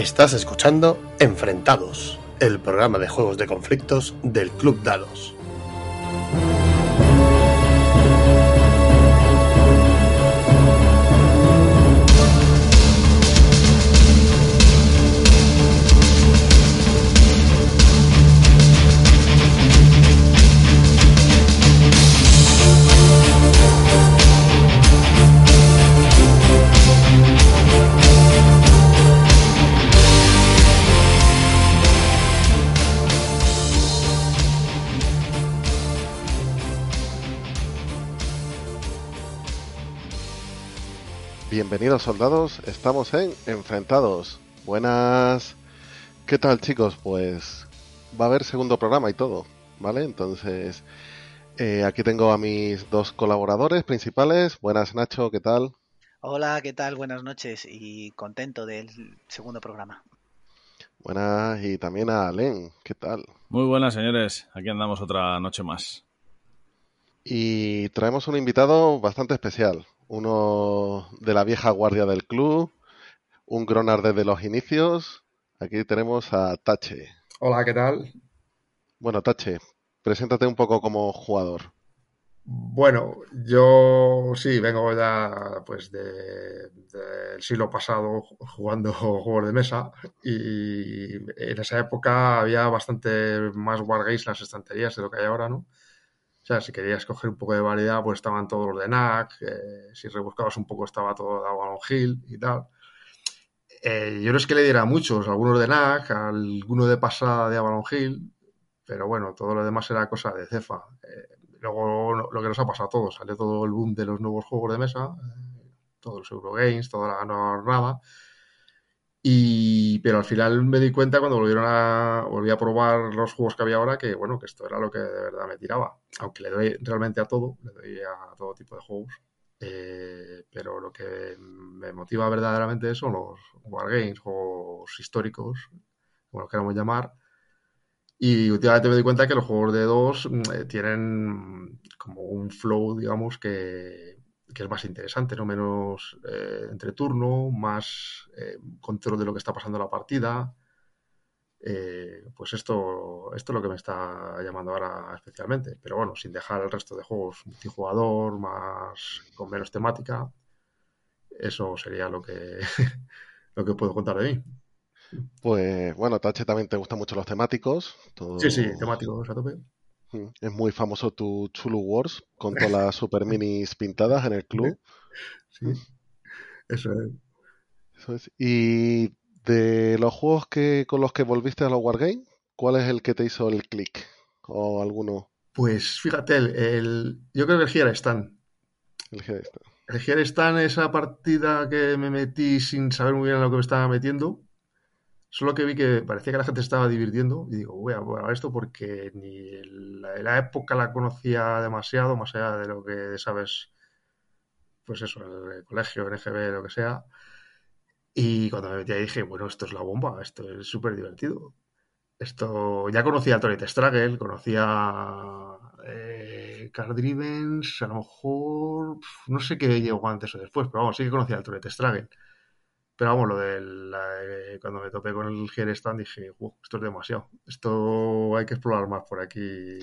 Estás escuchando Enfrentados, el programa de juegos de conflictos del Club Dados. Bienvenidos soldados, estamos en Enfrentados. Buenas. ¿Qué tal chicos? Pues va a haber segundo programa y todo, ¿vale? Entonces, eh, aquí tengo a mis dos colaboradores principales. Buenas Nacho, ¿qué tal? Hola, ¿qué tal? Buenas noches y contento del segundo programa. Buenas y también a Len, ¿qué tal? Muy buenas señores, aquí andamos otra noche más. Y traemos un invitado bastante especial, uno de la vieja guardia del club, un Gronar desde los inicios. Aquí tenemos a Tache. Hola, ¿qué tal? Bueno, Tache, preséntate un poco como jugador. Bueno, yo sí, vengo ya pues del siglo pasado jugando juegos de mesa y en esa época había bastante más wargames en las estanterías de lo que hay ahora, ¿no? Sea, si querías coger un poco de variedad, pues estaban todos los de NAC, eh, si rebuscabas un poco estaba todo de Avalon Hill y tal. Eh, yo no es que le diera muchos, algunos de NAC, alguno de pasada de Avalon Hill, pero bueno, todo lo demás era cosa de cefa. Eh, luego lo que nos ha pasado a todos, salió todo el boom de los nuevos juegos de mesa, todos los Eurogames, toda la nueva jornada. Y, pero al final me di cuenta cuando volvieron a, volví a probar los juegos que había ahora que, bueno, que esto era lo que de verdad me tiraba. Aunque le doy realmente a todo, le doy a todo tipo de juegos. Eh, pero lo que me motiva verdaderamente son los wargames, juegos históricos, como los queramos llamar. Y últimamente me di cuenta que los juegos de dos eh, tienen como un flow, digamos, que, que es más interesante, ¿no? Menos eh, entre turno, más eh, control de lo que está pasando en la partida. Eh, pues esto, esto es lo que me está llamando ahora especialmente. Pero bueno, sin dejar el resto de juegos multijugador, más con menos temática. Eso sería lo que, lo que puedo contar de mí. Pues bueno, Tache también te gustan mucho los temáticos. Sí, sí, temáticos a tope. Es muy famoso tu Chulu Wars con todas las super minis pintadas en el club. Sí, eso es. Eso es. Y de los juegos que con los que volviste a los Wargames, ¿cuál es el que te hizo el click? ¿O alguno? Pues fíjate, el, el yo creo que el Here Stan. El Here Stan. El Here Stan, esa partida que me metí sin saber muy bien en lo que me estaba metiendo, Solo que vi que parecía que la gente estaba divirtiendo y digo, voy a probar esto porque ni la, la, época la conocía demasiado, más allá de lo que sabes, pues eso, en el colegio, en EGB, lo que sea. Y cuando me metí ahí dije, bueno, esto es la bomba, esto es súper divertido. Esto, ya conocía a Toret Struggle, conocía eh, Car a lo mejor, no sé qué llegó antes o después, pero vamos, sí que conocía al Toret Struggle. Pero vamos, lo de eh, cuando me topé con el Here Stand dije, wow, esto es demasiado. Esto hay que explorar más por aquí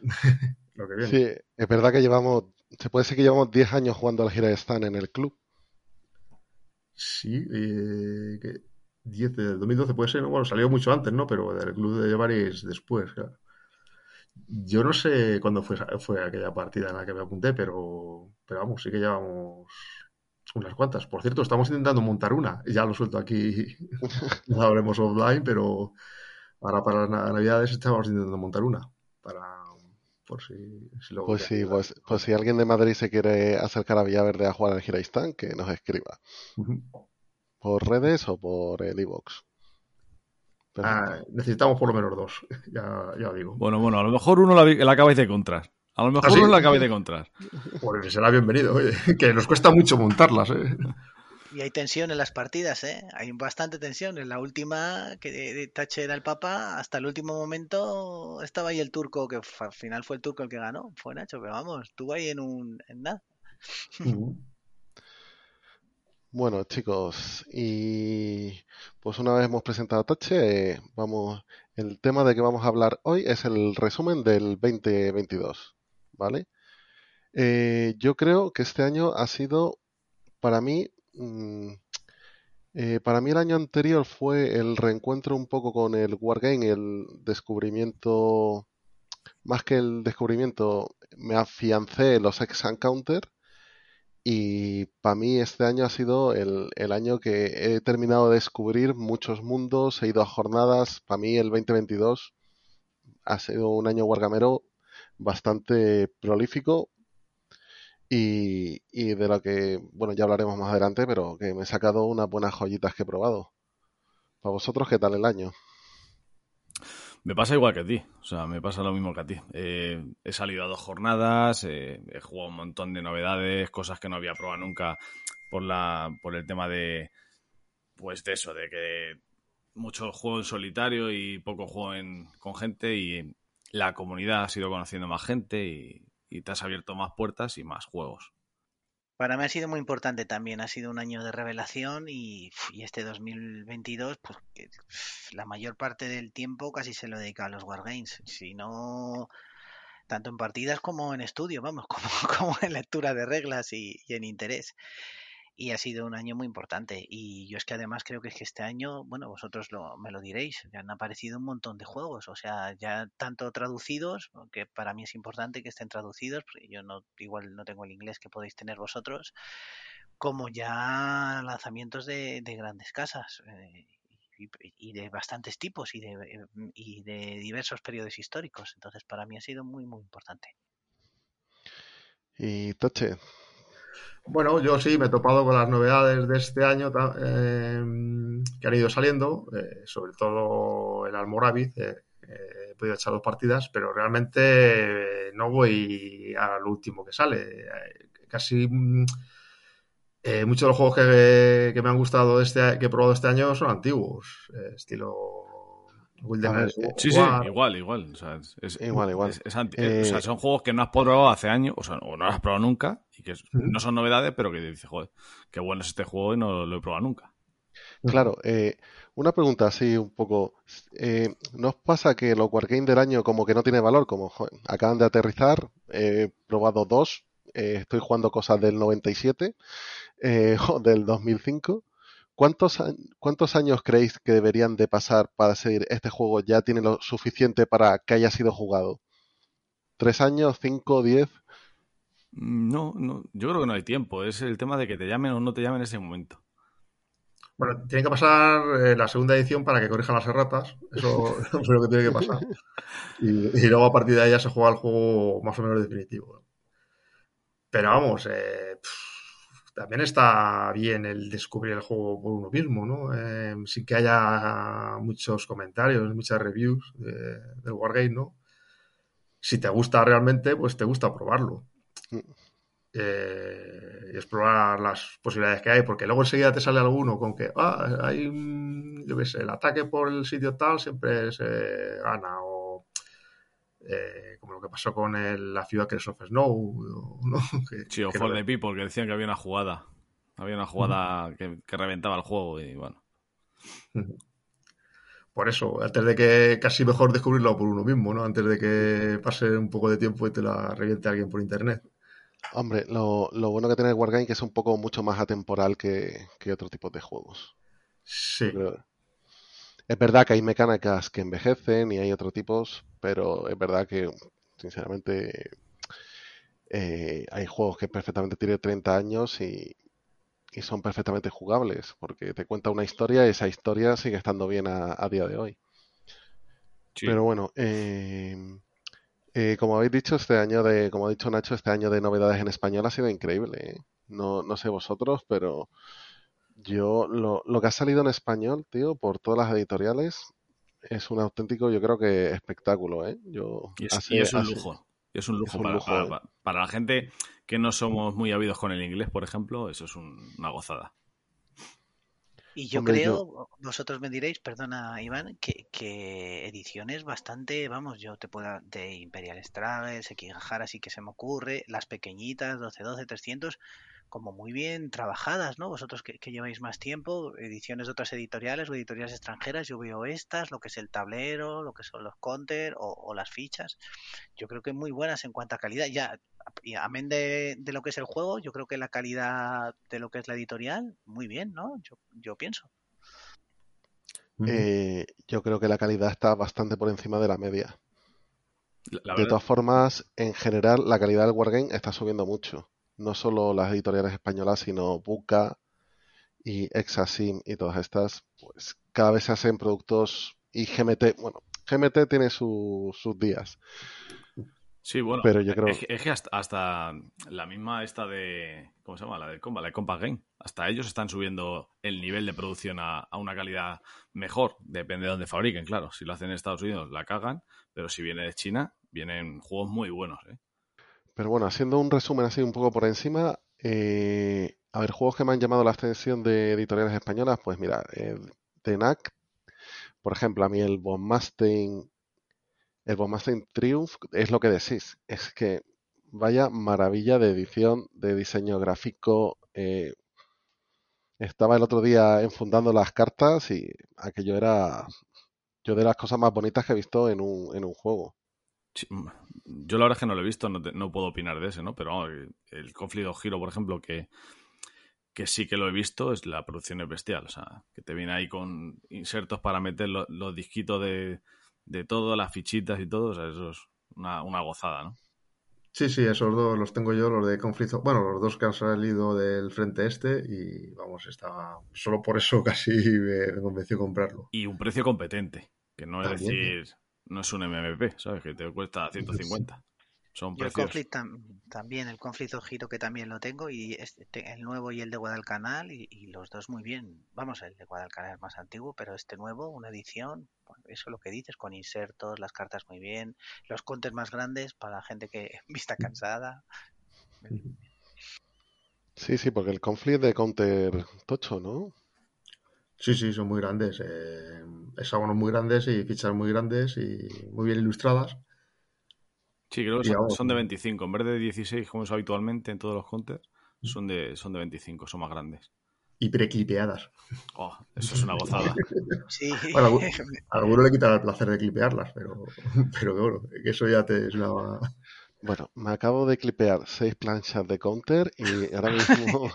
lo que viene. Sí, es verdad que llevamos, se puede decir que llevamos 10 años jugando al Here Stand en el club. Sí, eh, que 10 de 2012 puede ser, bueno, salió mucho antes, ¿no? Pero del club de llevaréis después, claro. Yo no sé cuándo fue, fue aquella partida en la que me apunté, pero, pero vamos, sí que llevamos unas cuantas. Por cierto, estamos intentando montar una. Ya lo suelto aquí. no hablemos offline, pero ahora para las navidades estamos intentando montar una. Para por si, si lo pues sí, pues, pues, si alguien de Madrid se quiere acercar a Villaverde a jugar al Giraistán, que nos escriba. Uh -huh. Por redes o por el iVox. Ah, necesitamos por lo menos dos, ya, ya digo. Bueno, bueno, a lo mejor uno la, la acabáis de encontrar. A lo mejor ¿Ah, sí? no la acabáis de encontrar. Pues será bienvenido, oye, que nos cuesta mucho montarlas, ¿eh? Y hay tensión en las partidas, ¿eh? Hay bastante tensión. En la última, que Tache era el papa, hasta el último momento estaba ahí el turco, que al final fue el turco el que ganó. Fue Nacho, pero vamos, estuvo ahí en un... en nada. Uh -huh. Bueno, chicos, y pues una vez hemos presentado a Toche, eh, vamos, el tema de que vamos a hablar hoy es el resumen del 2022, ¿vale? Eh, yo creo que este año ha sido, para mí, mm, eh, para mí el año anterior fue el reencuentro un poco con el Wargame, el descubrimiento, más que el descubrimiento, me afiancé los ex Encounter y para mí este año ha sido el, el, año que he terminado de descubrir muchos mundos, he ido a jornadas. Para mí el 2022 ha sido un año wargamero bastante prolífico y, de lo que, bueno, ya hablaremos más adelante, pero que me he sacado unas buenas joyitas que he probado. ¿Para vosotros qué tal el año? Me pasa igual que a ti, o sea, me pasa lo mismo que a ti. Eh, he salido a dos jornadas, eh, he jugado un montón de novedades, cosas que no había probado nunca por la por el tema de pues de eso, de que mucho juego en solitario y poco juego en, con gente y la comunidad ha ido conociendo más gente y, y te has abierto más puertas y más juegos. Para mí ha sido muy importante también, ha sido un año de revelación y, y este 2022, pues la mayor parte del tiempo casi se lo dedica a los Wargames, si no tanto en partidas como en estudio, vamos, como, como en lectura de reglas y, y en interés y ha sido un año muy importante. Y yo es que además creo que es que este año, bueno, vosotros lo, me lo diréis, ya han aparecido un montón de juegos, o sea, ya tanto traducidos, que para mí es importante que estén traducidos, porque yo no, igual no tengo el inglés que podéis tener vosotros, como ya lanzamientos de, de grandes casas. Eh, y, de bastantes tipos y de, y de diversos periodos históricos. Entonces, para mí ha sido muy, muy importante. Y Toche, bueno, yo sí me he topado con las novedades de este año eh, que han ido saliendo, eh, sobre todo el Almoravid. Eh, he podido echar dos partidas, pero realmente no voy al último que sale. casi muchos de los juegos que, me han gustado este, que he probado este año son antiguos, estilo. Ver, sí, sí, igual, igual. O sea, es, igual, igual. Es, es anti, eh, o sea, son juegos que no has probado hace años, o, sea, o no has probado nunca, y que no son novedades, pero que dices, joder, qué bueno es este juego y no lo he probado nunca. Claro, eh, una pregunta así un poco. Eh, ¿No os pasa que los Wargame del año como que no tiene valor? Como joder, acaban de aterrizar, he probado dos, eh, estoy jugando cosas del 97 o del 2005 ¿Cuántos, ¿Cuántos años creéis que deberían de pasar para decir este juego ya tiene lo suficiente para que haya sido jugado? ¿Tres años? ¿Cinco? ¿Diez? No, no, yo creo que no hay tiempo. Es el tema de que te llamen o no te llamen en ese momento. Bueno, tiene que pasar eh, la segunda edición para que corrijan las erratas. Eso es lo que tiene que pasar. Y, y, luego a partir de ahí ya se juega el juego más o menos definitivo. Pero vamos, eh, pff, también está bien el descubrir el juego por uno mismo, ¿no? Eh, sin que haya muchos comentarios, muchas reviews de, del Wargame, ¿no? Si te gusta realmente, pues te gusta probarlo. Eh, y explorar las posibilidades que hay, porque luego enseguida te sale alguno con que, ah, hay, yo qué sé, el ataque por el sitio tal siempre se gana, o eh, como lo que pasó con el, la ciudad que es of Snow. ¿no? Que, sí, o For the People, que decían que había una jugada. Había una jugada uh -huh. que, que, reventaba el juego y bueno. Por eso, antes de que casi mejor descubrirlo por uno mismo, ¿no? Antes de que pase un poco de tiempo y te la reviente alguien por internet. Hombre, lo, lo bueno que tiene el Wargame que es un poco mucho más atemporal que, que otro tipo de juegos. Sí. Pero es verdad que hay mecánicas que envejecen y hay otros tipos, pero es verdad que, sinceramente, eh, hay juegos que perfectamente tienen 30 años y, y, son perfectamente jugables, porque te cuenta una historia y esa historia sigue estando bien a, a día de hoy. Sí. Pero bueno, eh, eh, como habéis dicho, este año de, como ha dicho Nacho, este año de novedades en español ha sido increíble. ¿eh? No, no sé vosotros, pero yo, lo, lo, que ha salido en español, tío, por todas las editoriales, es un auténtico, yo creo que espectáculo, ¿eh? Yo, y, es, hace, y es un hace, lujo. Y es un lujo, es un para, lujo para, para, para, la gente que no somos muy habidos con el inglés, por ejemplo, eso es un, una gozada. Y yo Hombre, creo, yo... vosotros me diréis, perdona Iván, que, que, ediciones bastante, vamos, yo te puedo, de Imperial Struggle, Sekigahara sí que se me ocurre, las pequeñitas, 1212, 300, como muy bien trabajadas, ¿no? Vosotros que, lleváis más tiempo, ediciones de otras editoriales o editoriales extranjeras, yo veo estas, lo que es el tablero, lo que son los counter o, las fichas, yo creo que muy buenas en cuanto a calidad. Ya, y amén de, de, lo que es el juego, yo creo que la calidad de lo que es la editorial, muy bien, ¿no? Yo, yo pienso. Eh, yo creo que la calidad está bastante por encima de la media. de todas formas, en general, la calidad del Wargame está subiendo mucho no solo las editoriales españolas, sino Buca y Exasim y todas estas, pues cada vez se hacen productos y GMT, bueno, GMT tiene sus días. Sí, bueno, pero yo creo... es, que hasta, la misma esta de, ¿cómo se llama? La de Compa, la de Compa Game. Hasta ellos están subiendo el nivel de producción a, a, una calidad mejor, depende de dónde fabriquen, claro. Si lo hacen en Estados Unidos la cagan, pero si viene de China, vienen juegos muy buenos, ¿eh? Pero bueno, haciendo un resumen así un poco por encima, eh, a ver, juegos que me han llamado la atención de editoriales españolas, pues mira, eh, por ejemplo, a mí el Bonmastein, el Bonmastein Triumph es lo que decís, es que vaya maravilla de edición, de diseño gráfico. Eh, estaba el otro día enfundando las cartas y aquello era yo de las cosas más bonitas que he visto en un, en un juego. Mm, yo la verdad es que no lo he visto, no, puedo opinar de ese, ¿no? Pero el conflicto giro, por ejemplo, que, que sí que lo he visto, es la producción es bestial. O sea, que te viene ahí con insertos para meter los, disquitos de, de, todo, las fichitas y todo. O sea, eso es una, una, gozada, ¿no? Sí, sí, esos dos los tengo yo, los de conflicto. Bueno, los dos que han salido del frente este y vamos, está. Solo por eso casi me, convenció comprarlo. Y un precio competente, que no es decir no es un MMP, ¿sabes? Que te cuesta 150. Son el conflicto también, el conflicto giro que también lo tengo y este, el nuevo y el de Guadalcanal y, y, los dos muy bien. Vamos, el de Guadalcanal es más antiguo, pero este nuevo, una edición, eso es lo que dices, con insertos, las cartas muy bien, los contes más grandes para la gente que vista cansada. Sí, sí, porque el conflicto de counter tocho, ¿no? Sí, sí, son muy grandes. Eh, hexágonos muy grandes y fichas muy grandes y muy bien ilustradas. Sí, creo que son, de 25. En vez de 16, como es habitualmente en todos los counters, son de, son de 25, son más grandes. Y preclipeadas. Oh, eso es una gozada. sí. Bueno, a alguno le quita el placer de clipearlas, pero, pero bueno, que eso ya te es una, bueno, me acabo de clipear seis planchas de counter y ahora mismo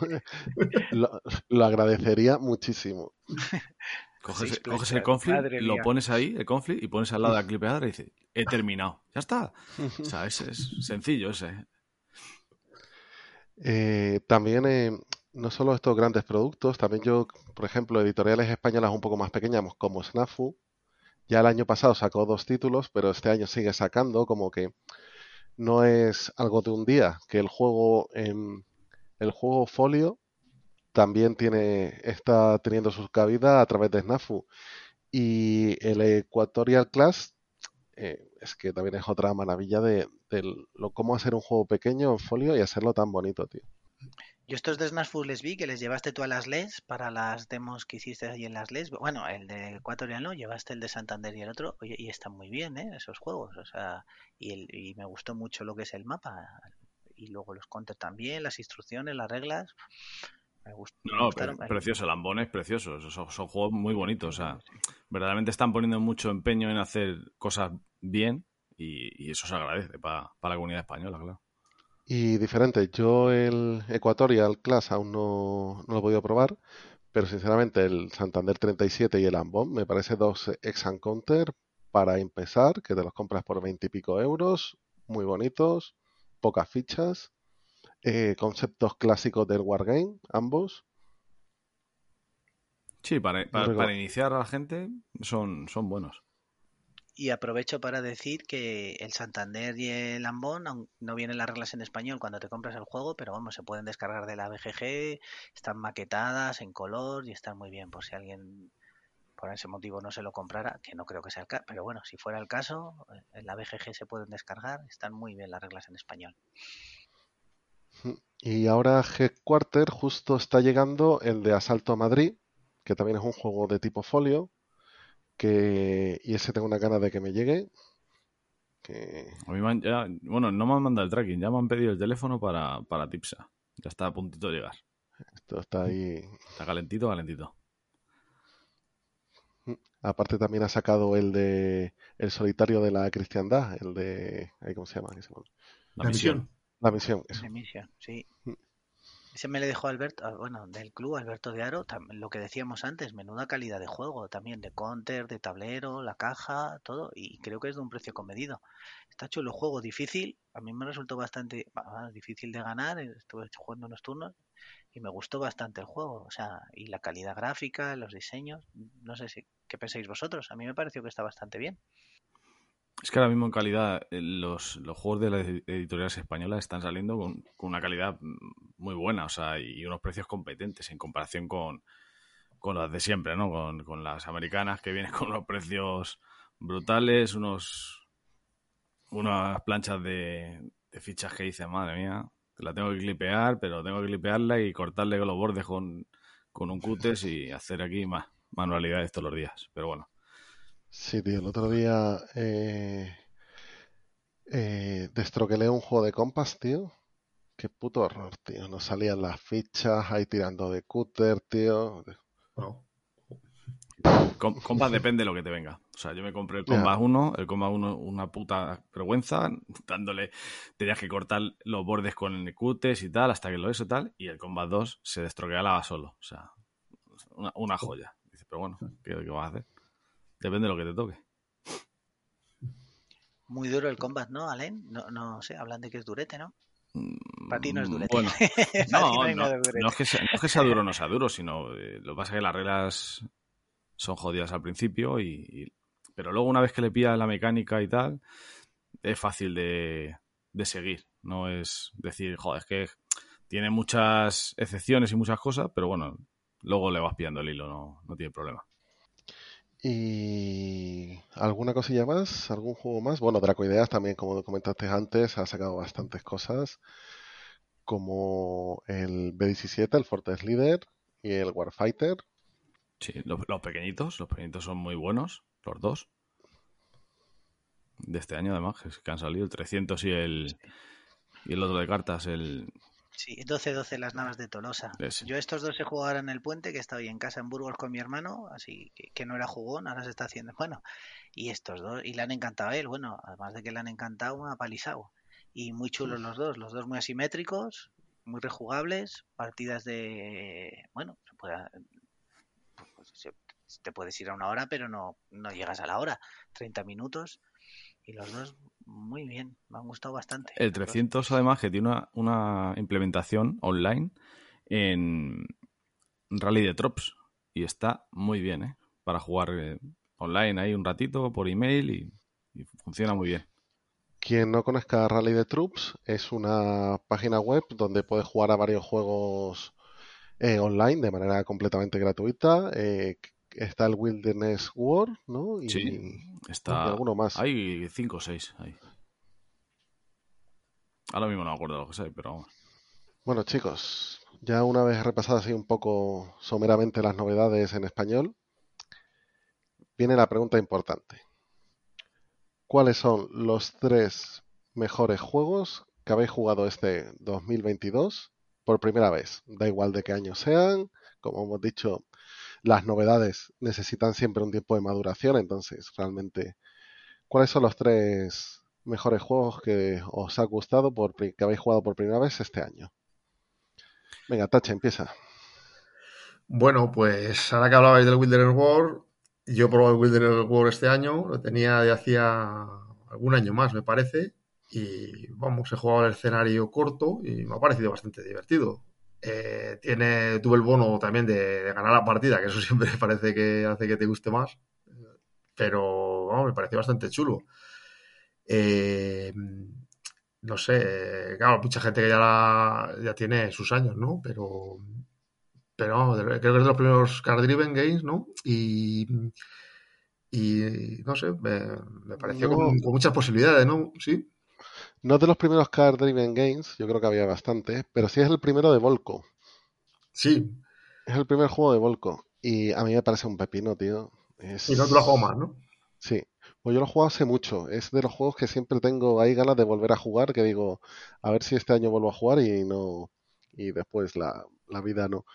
lo, agradecería muchísimo. Coges, el conflict, lo pones ahí, el conflict, y pones al lado de la clipeadora y dices, he terminado. Ya está. O sea, es, es sencillo ese. Eh, también, eh, no solo estos grandes productos, también yo, por ejemplo, editoriales españolas un poco más pequeñas como Snafu, ya el año pasado sacó dos títulos, pero este año sigue sacando como que no es algo de un día, que el juego, en el juego folio también tiene, está teniendo su cabida a través de Snafu. Y el Equatorial Class eh, es que también es otra maravilla de, lo, cómo hacer un juego pequeño en folio y hacerlo tan bonito, tío. Yo estos de Smash les vi que les llevaste tú a las LES para las demos que hiciste ahí en las LES. Bueno, el de Ecuatorial no, llevaste el de Santander y el otro. Oye, y están muy bien, ¿eh? Esos juegos. O sea, y, el, y me gustó mucho lo que es el mapa. Y luego los contes también, las instrucciones, las reglas. Me gustó, no, no, precioso, el Ambone es precioso. Son, son, juegos muy bonitos. O sea, verdaderamente están poniendo mucho empeño en hacer cosas bien y, eso se agradece para la comunidad española, claro y diferente. Yo el Equatorial Class aún no, lo he podido probar, pero sinceramente el Santander 37 y el Ambon me parece dos ex counter para empezar, que te los compras por 20 y pico euros, muy bonitos, pocas fichas, eh, conceptos clásicos del Wargame, ambos. Sí, para, para, iniciar a la gente son, son buenos. Y aprovecho para decir que el Santander y el Ambón no vienen las reglas en español cuando te compras el juego, pero vamos, se pueden descargar de la BGG, están maquetadas en color y están muy bien por si alguien por ese motivo no se lo comprara, que no creo que sea el caso, pero bueno, si fuera el caso, en la BGG se pueden descargar, están muy bien las reglas en español. Y ahora Headquarter justo está llegando el de Asalto a Madrid, que también es un juego de tipo folio, que y ese tengo una gana de que me llegue. Que... A mí ya, bueno, no me han mandado el tracking, ya me han pedido el teléfono para, para Tipsa. Ya está a puntito de llegar. Esto está ahí. Está calentito, calentito. Aparte también ha sacado el de el solitario de la cristiandad, el de ¿cómo se llama? La, misión. La misión, eso. La misión, sí. Ese me le dejó Alberto, ah, bueno, del club Alberto de Aro, lo que decíamos antes, menuda calidad de juego, también de counter, de tablero, la caja, todo, y creo que es de un precio comedido. Está chulo el juego, difícil, a mí me resultó bastante difícil de ganar, estuve jugando unos turnos y me gustó bastante el juego, o sea, y la calidad gráfica, los diseños, no sé si, qué pensáis vosotros, a mí me pareció que está bastante bien. Es que ahora mismo en calidad eh, los, los juegos de las editoriales españolas están saliendo con, una calidad muy buena, o sea, y unos precios competentes en comparación con, con las de siempre, ¿no? Con, con, las americanas que vienen con unos precios brutales, unos unas planchas de, fichas que dice, madre mía, la tengo que clipear, pero tengo que clipearla y cortarle los bordes con, con un cutes y hacer aquí más manualidades todos los días. Pero bueno, Sí, tío, el otro día eh, eh, destroquelé un juego de compas, tío. Qué puto horror, tío. No salían las fichas ahí tirando de cúter, tío. compas depende de lo que te venga. O sea, yo me compré el Combat 1, el Combat 1 una puta vergüenza, dándole, tenías que cortar los bordes con el cutes y tal, hasta que lo eso y tal, y el Combat 2 se destroquelaba solo. O sea, una, joya. Dice, pero bueno, ¿qué, qué vas a hacer? Depende de lo que te toque. Muy duro el combat, ¿no, Alain? No, no sé, hablan de que es durete, ¿no? Para ti no es durete. Bueno, no, no, no, es que sea, no, es que sea, duro o no sea duro, sino eh, lo que pasa es que las reglas son jodidas al principio, y, pero luego una vez que le pillas la mecánica y tal, es fácil de, de seguir. No es decir, joder, es que tiene muchas excepciones y muchas cosas, pero bueno, luego le vas pillando el hilo, no, no tiene problema. ¿Y alguna cosilla más? ¿Algún juego más? Bueno, Dracoideas también, como comentaste antes, ha sacado bastantes cosas, como el B-17, el Fortress Leader y el Warfighter. Sí, los, pequeñitos, los pequeñitos son muy buenos, los dos. De este año, además, que han salido el 300 y el, y el otro de cartas, el, Sí, 12-12 las naves de Tolosa. Yo estos dos he jugado ahora en el puente, que estaba en casa en Burgos con mi hermano, así que, no era jugón, ahora se está haciendo. Bueno, y estos dos, y le han encantado a él, bueno, además de que le han encantado, me ha palizado. Y muy chulos los dos, los dos muy asimétricos, muy rejugables, partidas de. Bueno, se puede, pues, te puedes ir a una hora, pero no, no llegas a la hora, 30 minutos. Y los dos muy bien, me han gustado bastante. El 300 además que tiene una, implementación online en Rally de Trops y está muy bien, ¿eh? Para jugar eh, online ahí un ratito por email y, funciona muy bien. Quien no conozca Rally de Troops es una página web donde puedes jugar a varios juegos eh, online de manera completamente gratuita. Eh, está el Wilderness War, ¿no? Y, sí, está. alguno más. Hay cinco o seis ahí. Ahora mismo no me acuerdo lo que sé, pero Bueno, chicos, ya una vez repasadas así un poco someramente las novedades en español, viene la pregunta importante. ¿Cuáles son los tres mejores juegos que habéis jugado este 2022 por primera vez? Da igual de qué año sean, como hemos dicho, las novedades necesitan siempre un tiempo de maduración, entonces realmente, ¿cuáles son los tres mejores juegos que os ha gustado, por, que habéis jugado por primera vez este año? Venga, Tacha, empieza. Bueno, pues ahora que hablabais del Wilderness War, yo probé el Wilderness War este año, lo tenía de hacía algún año más, me parece, y vamos, he jugado el escenario corto y me ha parecido bastante divertido. Eh, tiene, tuve el bono también de, ganar la partida, que eso siempre parece que hace que te guste más. Pero me pareció bastante chulo. Eh, no sé, claro, mucha gente que ya, ya tiene sus años, ¿no? Pero, pero creo que es de los primeros Card Driven Games, ¿no? Y, y no sé, me, pareció con, con, muchas posibilidades, ¿no? Sí. No es de los primeros Card Driven Games, yo creo que había bastante, pero sí es el primero de Volco. Sí. Es el primer juego de Volco. Y a mí me parece un pepino, tío. Y no te lo juego más, ¿no? Sí. Pues yo lo juego hace mucho. Es de los juegos que siempre tengo ahí ganas de volver a jugar, que digo, a ver si este año vuelvo a jugar y no, y después la, la vida no.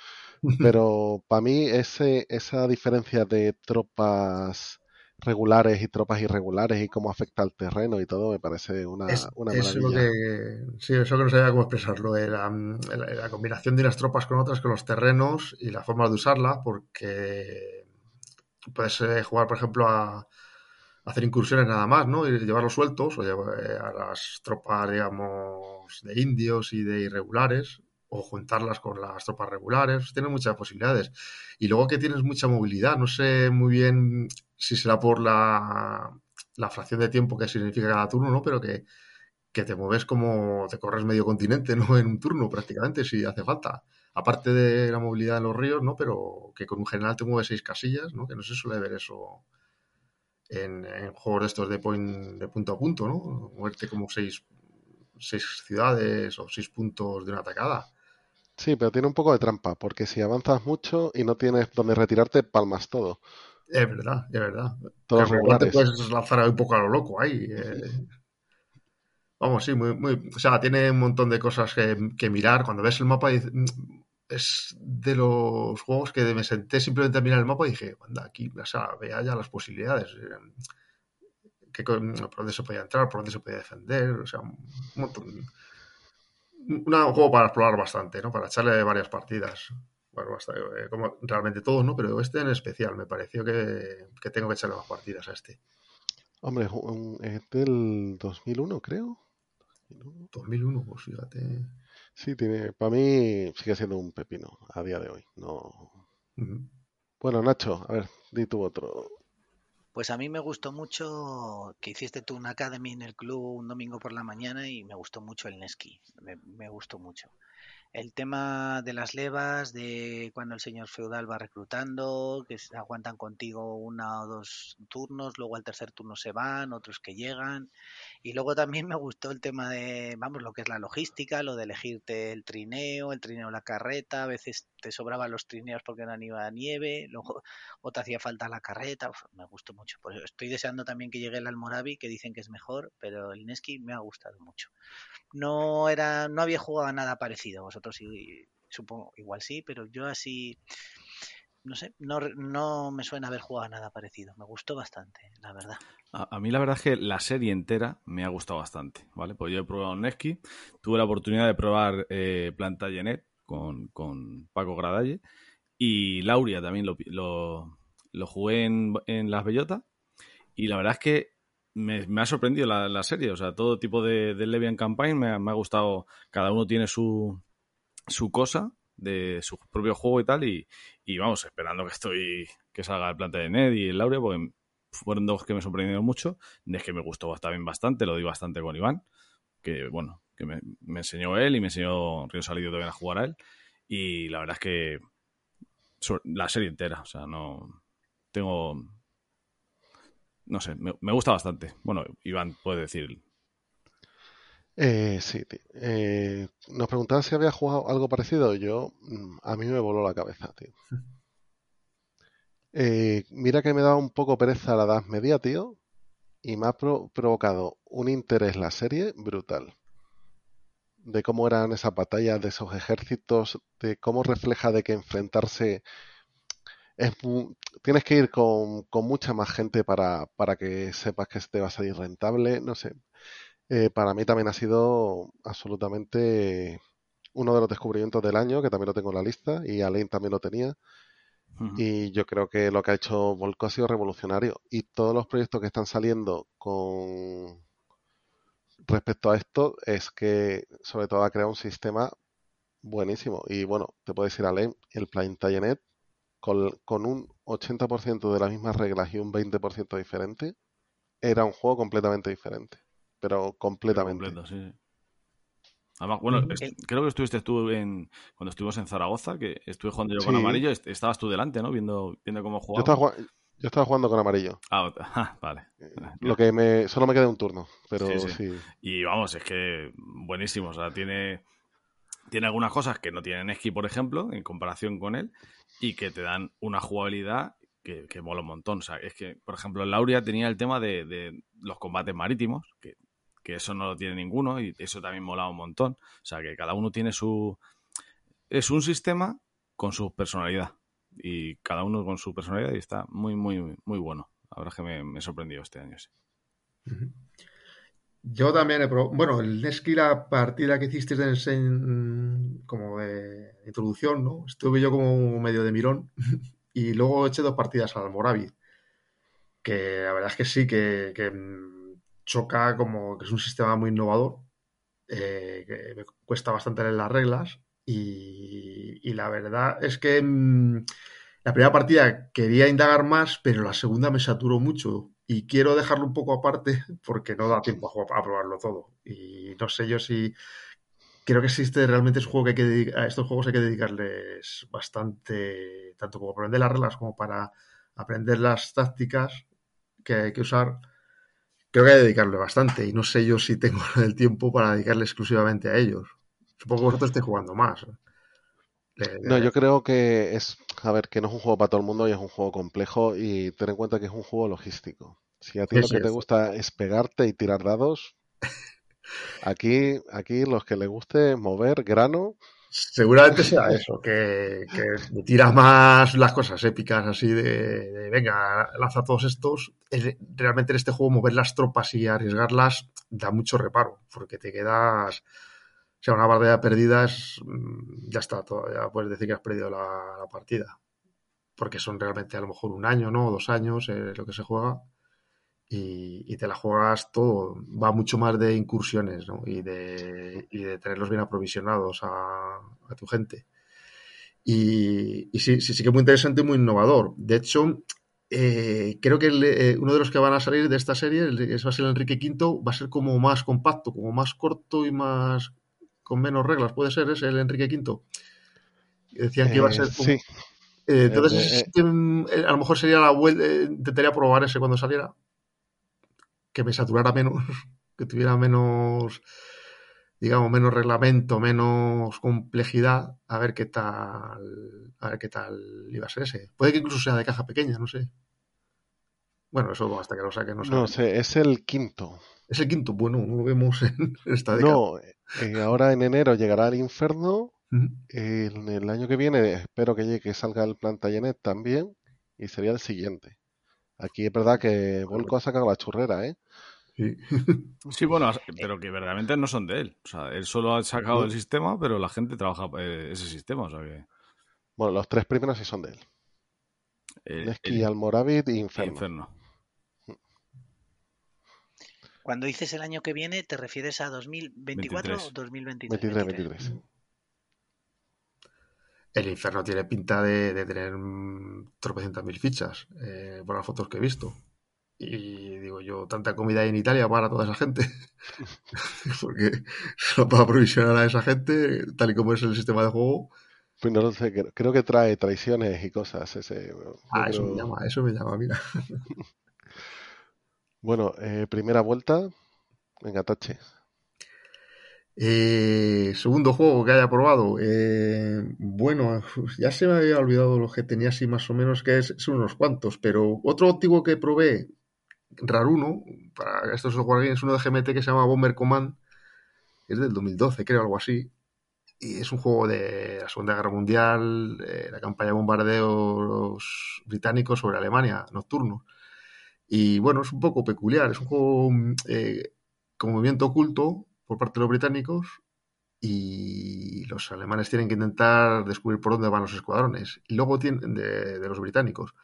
Pero para mí ese, esa diferencia de tropas regulares y tropas irregulares y cómo afecta al terreno y todo me parece una, una maravilla. que, sí, eso que no sabía cómo expresarlo, la, la, combinación de las tropas con otras, con los terrenos y la forma de usarla, porque puedes eh, jugar, por ejemplo, a, hacer incursiones nada más, ¿no? Y llevarlos sueltos, o llevar eh, a las tropas, digamos, de indios y de irregulares, o juntarlas con las tropas regulares, tienes muchas posibilidades. Y luego que tienes mucha movilidad, no sé muy bien si será por la, la fracción de tiempo que significa cada turno, ¿no? Pero que, que te mueves como te corres medio continente, ¿no? En un turno prácticamente, si hace falta. Aparte de la movilidad en los ríos, ¿no? Pero que con un general te mueves seis casillas, ¿no? Que no se suele ver eso en, juegos de estos de, point, de punto a punto, ¿no? Moverte como seis, seis ciudades o seis puntos de una atacada. Sí, pero tiene un poco de trampa, porque si avanzas mucho y no tienes donde retirarte, palmas todo. Es verdad, es verdad. Todos te puedes lanzar un poco a lo loco ahí. Eh. Vamos, sí, muy, muy. O sea, tiene un montón de cosas que, mirar. Cuando ves el mapa, es de los juegos que me senté simplemente a mirar el mapa y dije, anda, aquí, o sea, vea ya las posibilidades. Eh, que, por dónde se podía entrar, por dónde se podía defender. O sea, un montón un juego para explorar bastante, ¿no? Para echarle varias partidas. Bueno, eh, como realmente todos, ¿no? Pero este en especial me pareció que, tengo que echarle más partidas a este. Hombre, es del 2001, creo. 2001, pues fíjate. Sí, tiene, para mí sigue siendo un pepino a día de hoy. No. Bueno, Nacho, a ver, di tu otro. Pues a mí me gustó mucho que hiciste tú una academy en el club un domingo por la mañana y me gustó mucho el Neski. Me, gustó mucho. El tema de las levas, de cuando el señor feudal va reclutando, que se aguantan contigo una o dos turnos, luego al tercer turno se van, otros que llegan. Y luego también me gustó el tema de, vamos, lo que es la logística, lo de elegirte el trineo, el trineo la carreta, a veces te sobraban los trineos porque no iba a nieve, luego o te hacía falta la carreta, me gustó mucho. Pues estoy deseando también que llegue el Almoravi, que dicen que es mejor, pero el Neski me ha gustado mucho. No era, no había jugado nada parecido, vosotros sí, supongo, igual sí, pero yo así no sé, no, no me suena haber jugado nada parecido. Me gustó bastante, la verdad. A, mí la verdad es que la serie entera me ha gustado bastante, ¿vale? Pues yo he probado Neski, tuve la oportunidad de probar eh, Planta Genet con, con, Paco Gradalle y Lauria también lo, lo, jugué en, en, Las Bellotas y la verdad es que me, ha sorprendido la, serie, o sea, todo tipo de, de Levian Campaign me me ha gustado, cada uno tiene su, su cosa de su propio juego y tal. Y, vamos, esperando que estoy que salga el planta de Ned y el Laurea, porque fueron dos que me sorprendieron mucho. Es que me gustó también bastante, lo di bastante con Iván, que bueno, que me, enseñó él y me enseñó Río Salido también a jugar a él. Y la verdad es que la serie entera, o sea, no tengo no sé, me, me, gusta bastante. Bueno, Iván puede decir eh, sí, eh, nos preguntaban si había jugado algo parecido. Yo, mm, a mí me voló la cabeza, tío. Eh, mira que me da un poco pereza la edad media, tío. Y me ha provocado un interés la serie brutal. De cómo eran esas batallas, de esos ejércitos, de cómo refleja de que enfrentarse es tienes que ir con, con mucha más gente para, para que sepas que te va a salir rentable. No sé. Eh, para mí también ha sido absolutamente uno de los descubrimientos del año, que también lo tengo en la lista, y Alain también lo tenía. Y yo creo que lo que ha hecho Volco ha sido revolucionario. Y todos los proyectos que están saliendo con respecto a esto es que sobre todo ha creado un sistema buenísimo. Y bueno, te puedo decir Alain, el Plantagenet con, con un 80% de las mismas reglas y un 20% diferente, era un juego completamente diferente pero completamente. sí. Además, bueno, creo que estuviste tú en, cuando estuvimos en Zaragoza, que estuve jugando yo con amarillo, estabas tú delante, ¿no? Viendo, viendo cómo jugaba. Yo estaba, jugando con amarillo. Ah, ah vale. Eh, lo que me, solo me queda un turno, pero sí, Y vamos, es que buenísimo, o sea, tiene, tiene algunas cosas que no tienen Esqui, por ejemplo, en comparación con él, y que te dan una jugabilidad que, que mola un montón. O sea, es que, por ejemplo, Lauria tenía el tema de, de los combates marítimos, que que eso no lo tiene ninguno y eso también mola un montón. O sea, que cada uno tiene su... es un sistema con su personalidad. Y cada uno con su personalidad y está muy, muy, muy bueno. Es que me, me sorprendió este año. Sí. Yo también he probado. Bueno, el Nesky, la partida que hiciste de como de introducción, ¿no? Estuve yo como medio de mirón. y luego eché dos partidas al Moravi. Que la verdad es que sí, que, choca como que es un sistema muy innovador. Eh, que me cuesta bastante leer las reglas. Y, y la verdad es que mm, la primera partida quería indagar más, pero la segunda me saturó mucho y quiero dejarlo un poco aparte porque no da tiempo a, probarlo todo. Y no sé yo si creo que existe realmente es un juego que hay que dedicar, a estos juegos hay que dedicarles bastante, tanto como aprender las reglas como para aprender las tácticas que hay que usar. Creo que hay que dedicarle bastante y no sé yo si tengo el tiempo para dedicarle exclusivamente a ellos. Supongo que vosotros estéis jugando más. No, yo creo que es, a ver, que no es un juego para todo el mundo y es un juego complejo y ten en cuenta que es un juego logístico. Si a ti lo que te gusta es pegarte y tirar dados, aquí, aquí los que le guste mover grano. Seguramente sea eso, que, que tiras más las cosas épicas así de, venga, lanza todos estos. Realmente en este juego mover las tropas y arriesgarlas da mucho reparo, porque te quedas o sea, una partida perdida es, mm, ya está, ya puedes decir que has perdido la, partida. Porque son realmente a lo mejor un año, ¿no? O dos años eh, lo que se juega. Y, te la juegas todo. Va mucho más de incursiones, ¿no? Y de, y de tenerlos bien aprovisionados a, tu gente. Y, sí, sí, sí que es muy interesante y muy innovador. De hecho, eh, creo que eh, uno de los que van a salir de esta serie, el, va a ser el Enrique V, va a ser como más compacto, como más corto y más con menos reglas, puede ser ese el Enrique V. Decían que iba a ser. Eh, sí. Eh, entonces, mm, a lo mejor sería la vuelta. intentaría probar ese cuando saliera. Que me saturara menos, que tuviera menos, digamos, menos reglamento, menos complejidad, a ver qué tal, a ver qué tal iba a ser ese. Puede que incluso sea de caja pequeña, no sé. Bueno, eso hasta que lo saque no sé. No sé, es el quinto. Es el quinto, bueno, no lo vemos en esta década. No, eh, ahora en enero llegará el Inferno. En el año que viene espero que llegue, salga el Plantagenet también. Y sería el siguiente. Aquí es verdad que Volco ha sacado la churrera, ¿eh? Sí. sí, bueno, pero que verdaderamente no son de él. O sea, él solo ha sacado el sistema, pero la gente trabaja eh, ese sistema. O sea que... Bueno, los tres primeros sí son de él. El, Esquí, Almoravit e Inferno. Inferno. Cuando dices el año que viene, ¿te refieres a 2024 o 2023? 23, El infierno tiene pinta de, tener tropecientas mil fichas eh, por las fotos que he visto. Y digo yo, tanta comida en Italia para toda esa gente. Porque solo para provisionar a esa gente, tal y como es el sistema de juego. Pues no lo sé, creo que trae traiciones y cosas. Ese, ah, eso me llama, eso me llama, mira. Bueno, eh, primera vuelta. Venga, Tache. Eh, segundo juego que haya probado. Eh, bueno, ya se me había olvidado lo que tenía así más o menos, que es, son unos cuantos, pero otro antiguo que probé, Raruno, para estos Wargames, es uno de GMT que se llama Bomber Command, es del 2012, creo, algo así. Y es un juego de la Segunda Guerra Mundial, la campaña de bombardeos británicos sobre Alemania, nocturno. Y bueno, es un poco peculiar, es un juego mm, eh, con movimiento oculto por parte de los británicos y los alemanes tienen que intentar descubrir por dónde van los escuadrones. Y luego tienen de, los británicos.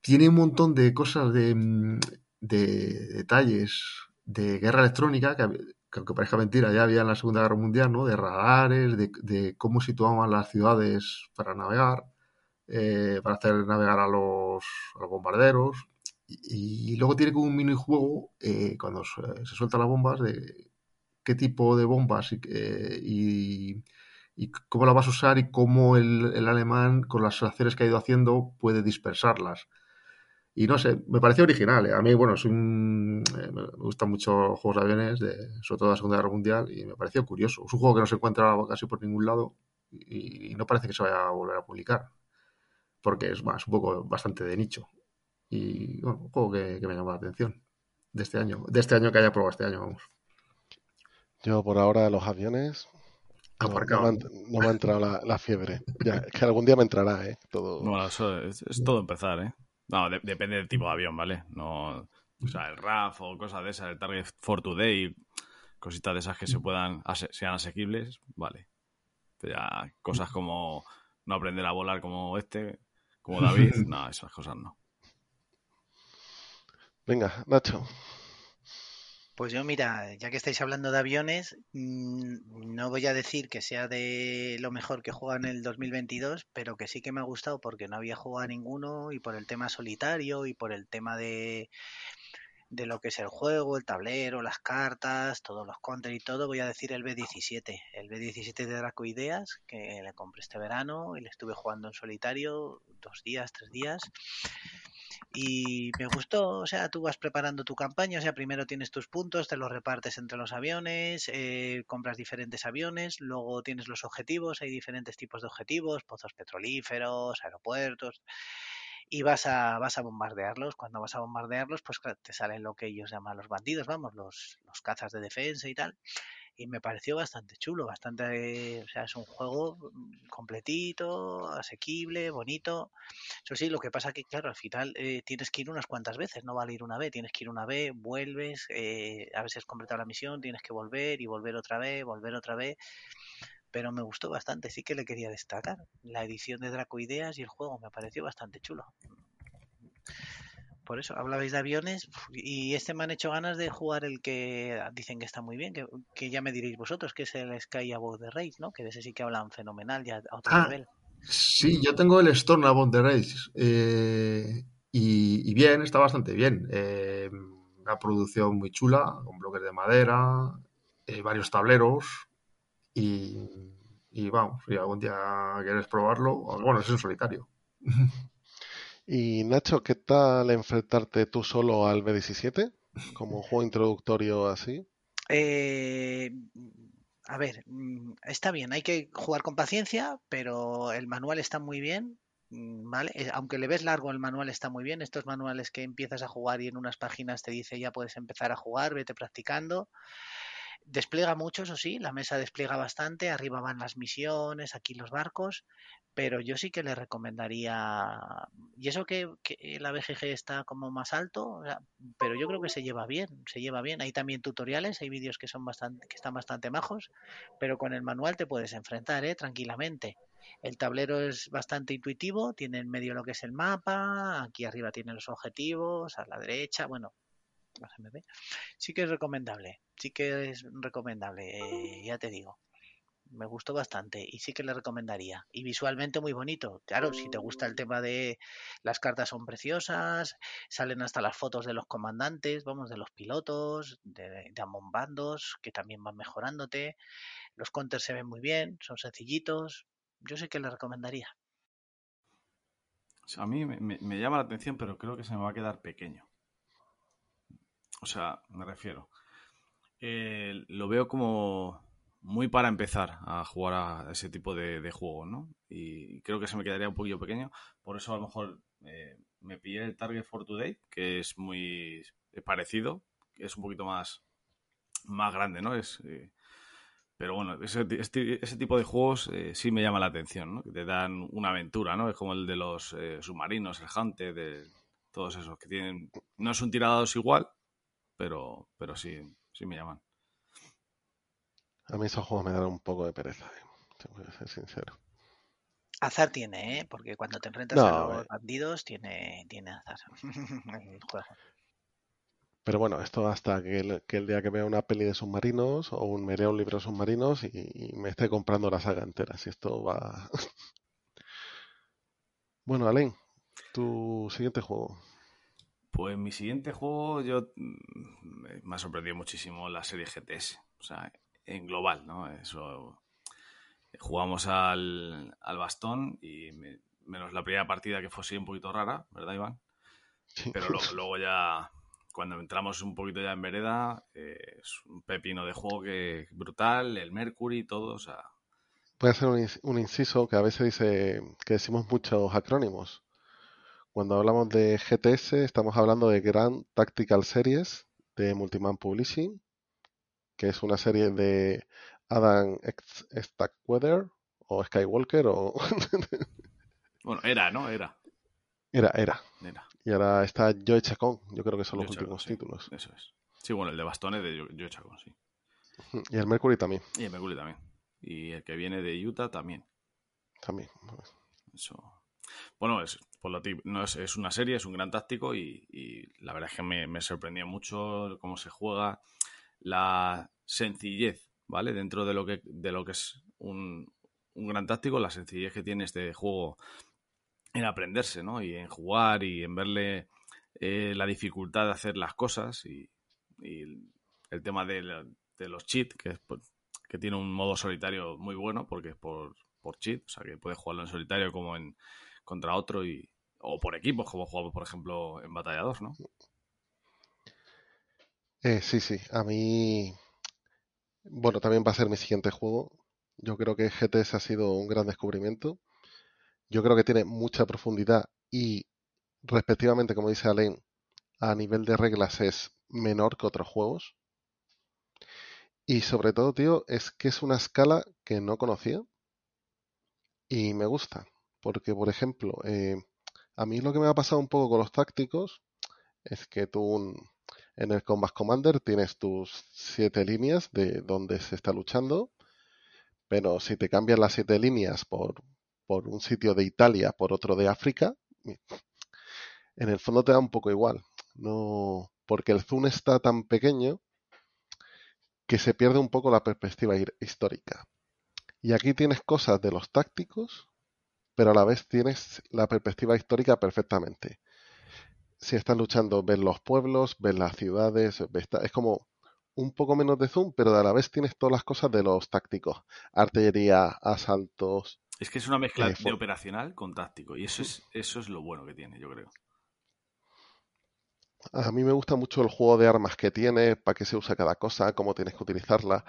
Tiene un montón de cosas de, mm, detalles de guerra electrónica, que, aunque parezca mentira, ya había en la Segunda Guerra Mundial, ¿no? De radares, de, cómo situaban las ciudades para navegar, eh, para hacer navegar a los, bombarderos. Y, luego tiene como un minijuego eh, cuando se, sueltan las bombas de qué tipo de bombas y, cómo la vas a usar y cómo el, alemán, con las acciones que ha ido haciendo, puede dispersarlas. Y no sé, me pareció original. ¿eh? A mí, bueno, es un, eh, me gustan mucho juegos de aviones, de, sobre todo de la Segunda Guerra Mundial, y me pareció curioso. Es un juego que no se encuentra casi por ningún lado y, no parece que se vaya a volver a publicar, porque es más, un poco bastante de nicho. Y bueno, un juego que, me llama la atención de este año, de este año que haya probado este año, vamos. Yo por ahora los aviones. aparcado. No, me, ha, entrado la, fiebre. Ya, es que algún día me entrará, ¿eh? Todo... Bueno, eso es, todo empezar, ¿eh? No, depende del tipo de avión, ¿vale? No, o sea, el RAF o cosas de esas, el Target for Today, cositas de esas que se puedan, sean asequibles, vale. Pero ya cosas como no aprender a volar como este, como David, no, esas cosas no. Venga, Nacho. Pues yo, mira, ya que estáis hablando de aviones, mm, no voy a decir que sea de lo mejor que juega en el 2022, pero que sí que me ha gustado porque no había jugado a ninguno y por el tema solitario y por el tema de, de lo que es el juego, el tablero, las cartas, todos los counters y todo, voy a decir el B17. El B17 de Dracoideas, que le compré este verano y le estuve jugando en solitario dos días, tres días. Y me gustó, o sea, tú vas preparando tu campaña, o sea, primero tienes tus puntos, te los repartes entre los aviones, eh, compras diferentes aviones, luego tienes los objetivos, hay diferentes tipos de objetivos, pozos petrolíferos, aeropuertos y vas a, vas a bombardearlos. Cuando vas a bombardearlos, pues te salen lo que ellos llaman los bandidos, vamos, los, los cazas de defensa y tal. Y me pareció bastante chulo, bastante, o sea, es un juego completito, asequible, bonito. Eso sí, lo que pasa que, claro, al final eh, tienes que ir unas cuantas veces, no vale ir una vez, tienes que ir una vez, vuelves, eh, a veces has completado la misión, tienes que volver y volver otra vez, volver otra vez pero me gustó bastante, sí que le quería destacar. La edición de Dracoideas y el juego me pareció bastante chulo. Por eso, hablabais de aviones y este me han hecho ganas de jugar el que dicen que está muy bien, que, ya me diréis vosotros, que es el Sky Above the Race, ¿no? Que de ese sí que hablan fenomenal ya a otro ah, nivel. Sí, yo tengo el Storm Above the Race eh, y, bien, está bastante bien. Eh, una producción muy chula, con bloques de madera, eh, varios tableros, y, vamos, si algún día quieres probarlo, bueno, es en solitario. Y Nacho, ¿qué tal enfrentarte tú solo al B17? Como juego introductorio así. Eh, a ver, mm, está bien, hay que jugar con paciencia, pero el manual está muy bien. Mm, ¿Vale? Eh, aunque le ves largo, el manual está muy bien. Estos manuales que empiezas a jugar y en unas páginas te dice ya puedes empezar a jugar, vete practicando. Despliega mucho, eso sí, la mesa despliega bastante, arriba van las misiones, aquí los barcos, pero yo sí que le recomendaría, y eso que, la BGG está como más alto, pero yo creo que se lleva bien, se lleva bien. Hay también tutoriales, hay vídeos que son bastante, que están bastante majos, pero con el manual te puedes enfrentar, ¿eh? tranquilamente. El tablero es bastante intuitivo, tiene en medio lo que es el mapa, aquí arriba tiene los objetivos, a la derecha, bueno, Sí que es recomendable, sí que es recomendable, eh, ya te digo. Me gustó bastante y sí que le recomendaría. Y visualmente muy bonito. Claro, si te gusta el tema de las cartas son preciosas, salen hasta las fotos de los comandantes, vamos, de los pilotos, de, de bandos, que también van mejorándote. Los counters se ven muy bien, son sencillitos. Yo sé que le recomendaría. A mí me llama la atención, pero creo que se me va a quedar pequeño. O sea, me refiero. Eh, lo veo como muy para empezar a jugar a ese tipo de, juegos, ¿no? Y creo que se me quedaría un poquillo pequeño. Por eso a lo mejor eh, me pillé el Target for Today, que es muy parecido, es un poquito más, más grande, ¿no? Es, eh, pero bueno, ese, este, ese, tipo de juegos sí me llama la atención, ¿no? Que te dan una aventura, ¿no? Es como el de los submarinos, el Hunter, de todos esos que tienen... No es un tirados igual, pero, pero sí, sí me llaman. A mí esos juegos me dan un poco de pereza, eh, tengo que ser sincero. Azar tiene, ¿eh? Porque cuando te enfrentas a los bandidos tiene, tiene azar el juego. Pero bueno, esto hasta que el, día que vea una peli de submarinos o un, me lea un libro de submarinos y, me esté comprando la saga entera. Si esto va... bueno, Alain, tu siguiente juego. Pues mi siguiente juego, yo mm, me ha sorprendido muchísimo la serie GTS. O sea, en global, ¿no? Eso. Jugamos al, bastón y menos la primera partida que fue así un poquito rara, ¿verdad, Iván? Pero luego, ya, cuando entramos un poquito ya en vereda, eh, es un pepino de juego que brutal, el Mercury, todo, o sea. Voy a hacer un, un inciso que a veces dice que decimos muchos acrónimos. Cuando hablamos de GTS, estamos hablando de Grand Tactical Series de Multiman Publishing, que es una serie de Adam Stackweather o Skywalker o... bueno, era, ¿no? Era. Era, era. Era. Y ahora está Joe Chacón, yo creo que son los Joe Chacón, últimos sí. títulos. Eso es. Sí, bueno, el de bastones de Joe Chacón, sí. Y el Mercury también, Y el Mercury también. Y el que viene de Utah también. también. Eso. Bueno, es, por lo tip- no es, es una serie, es un gran táctico y, y la verdad es que me, me sorprendió mucho cómo se juega, la sencillez, ¿vale? Dentro de lo que, de lo que es un, un gran táctico, la sencillez que tiene este juego en aprenderse, ¿no? Y en jugar y en verle eh, la dificultad de hacer las cosas y, el, tema de, los cheats, que, que tiene un modo solitario muy bueno porque es por, por cheat, o sea que puedes jugarlo en solitario como en contra otro y o por equipos, como jugamos, por ejemplo, en Batalla 2, ¿no? Eh, sí, sí, a mí, bueno, también va a ser mi siguiente juego. Yo creo que GTS ha sido un gran descubrimiento. Yo creo que tiene mucha profundidad y respectivamente, como dice Alain, a nivel de reglas es menor que otros juegos. Y sobre todo, tío, es que es una escala que no conocía y me gusta. Porque, por ejemplo, eh, a mí lo que me ha pasado un poco con los tácticos es que tú en el Combat Commander tienes tus siete líneas de donde se está luchando, pero si te cambian las siete líneas por, por un sitio de Italia, por otro de África, en el fondo te da un poco igual. No, porque el zoom está tan pequeño que se pierde un poco la perspectiva histórica. Y aquí tienes cosas de los tácticos, pero a la vez tienes la perspectiva histórica perfectamente. Si estás luchando, ves los pueblos, ves las ciudades, ves es como un poco menos de zoom, pero a la vez tienes todas las cosas de los tácticos. Artillería, asaltos. Es que es una mezcla Eh, de operacional con táctico y eso es, eso es lo bueno que tiene, yo creo. A mí me gusta mucho el juego de armas que tiene, para qué se usa cada cosa, cómo tienes que utilizarla.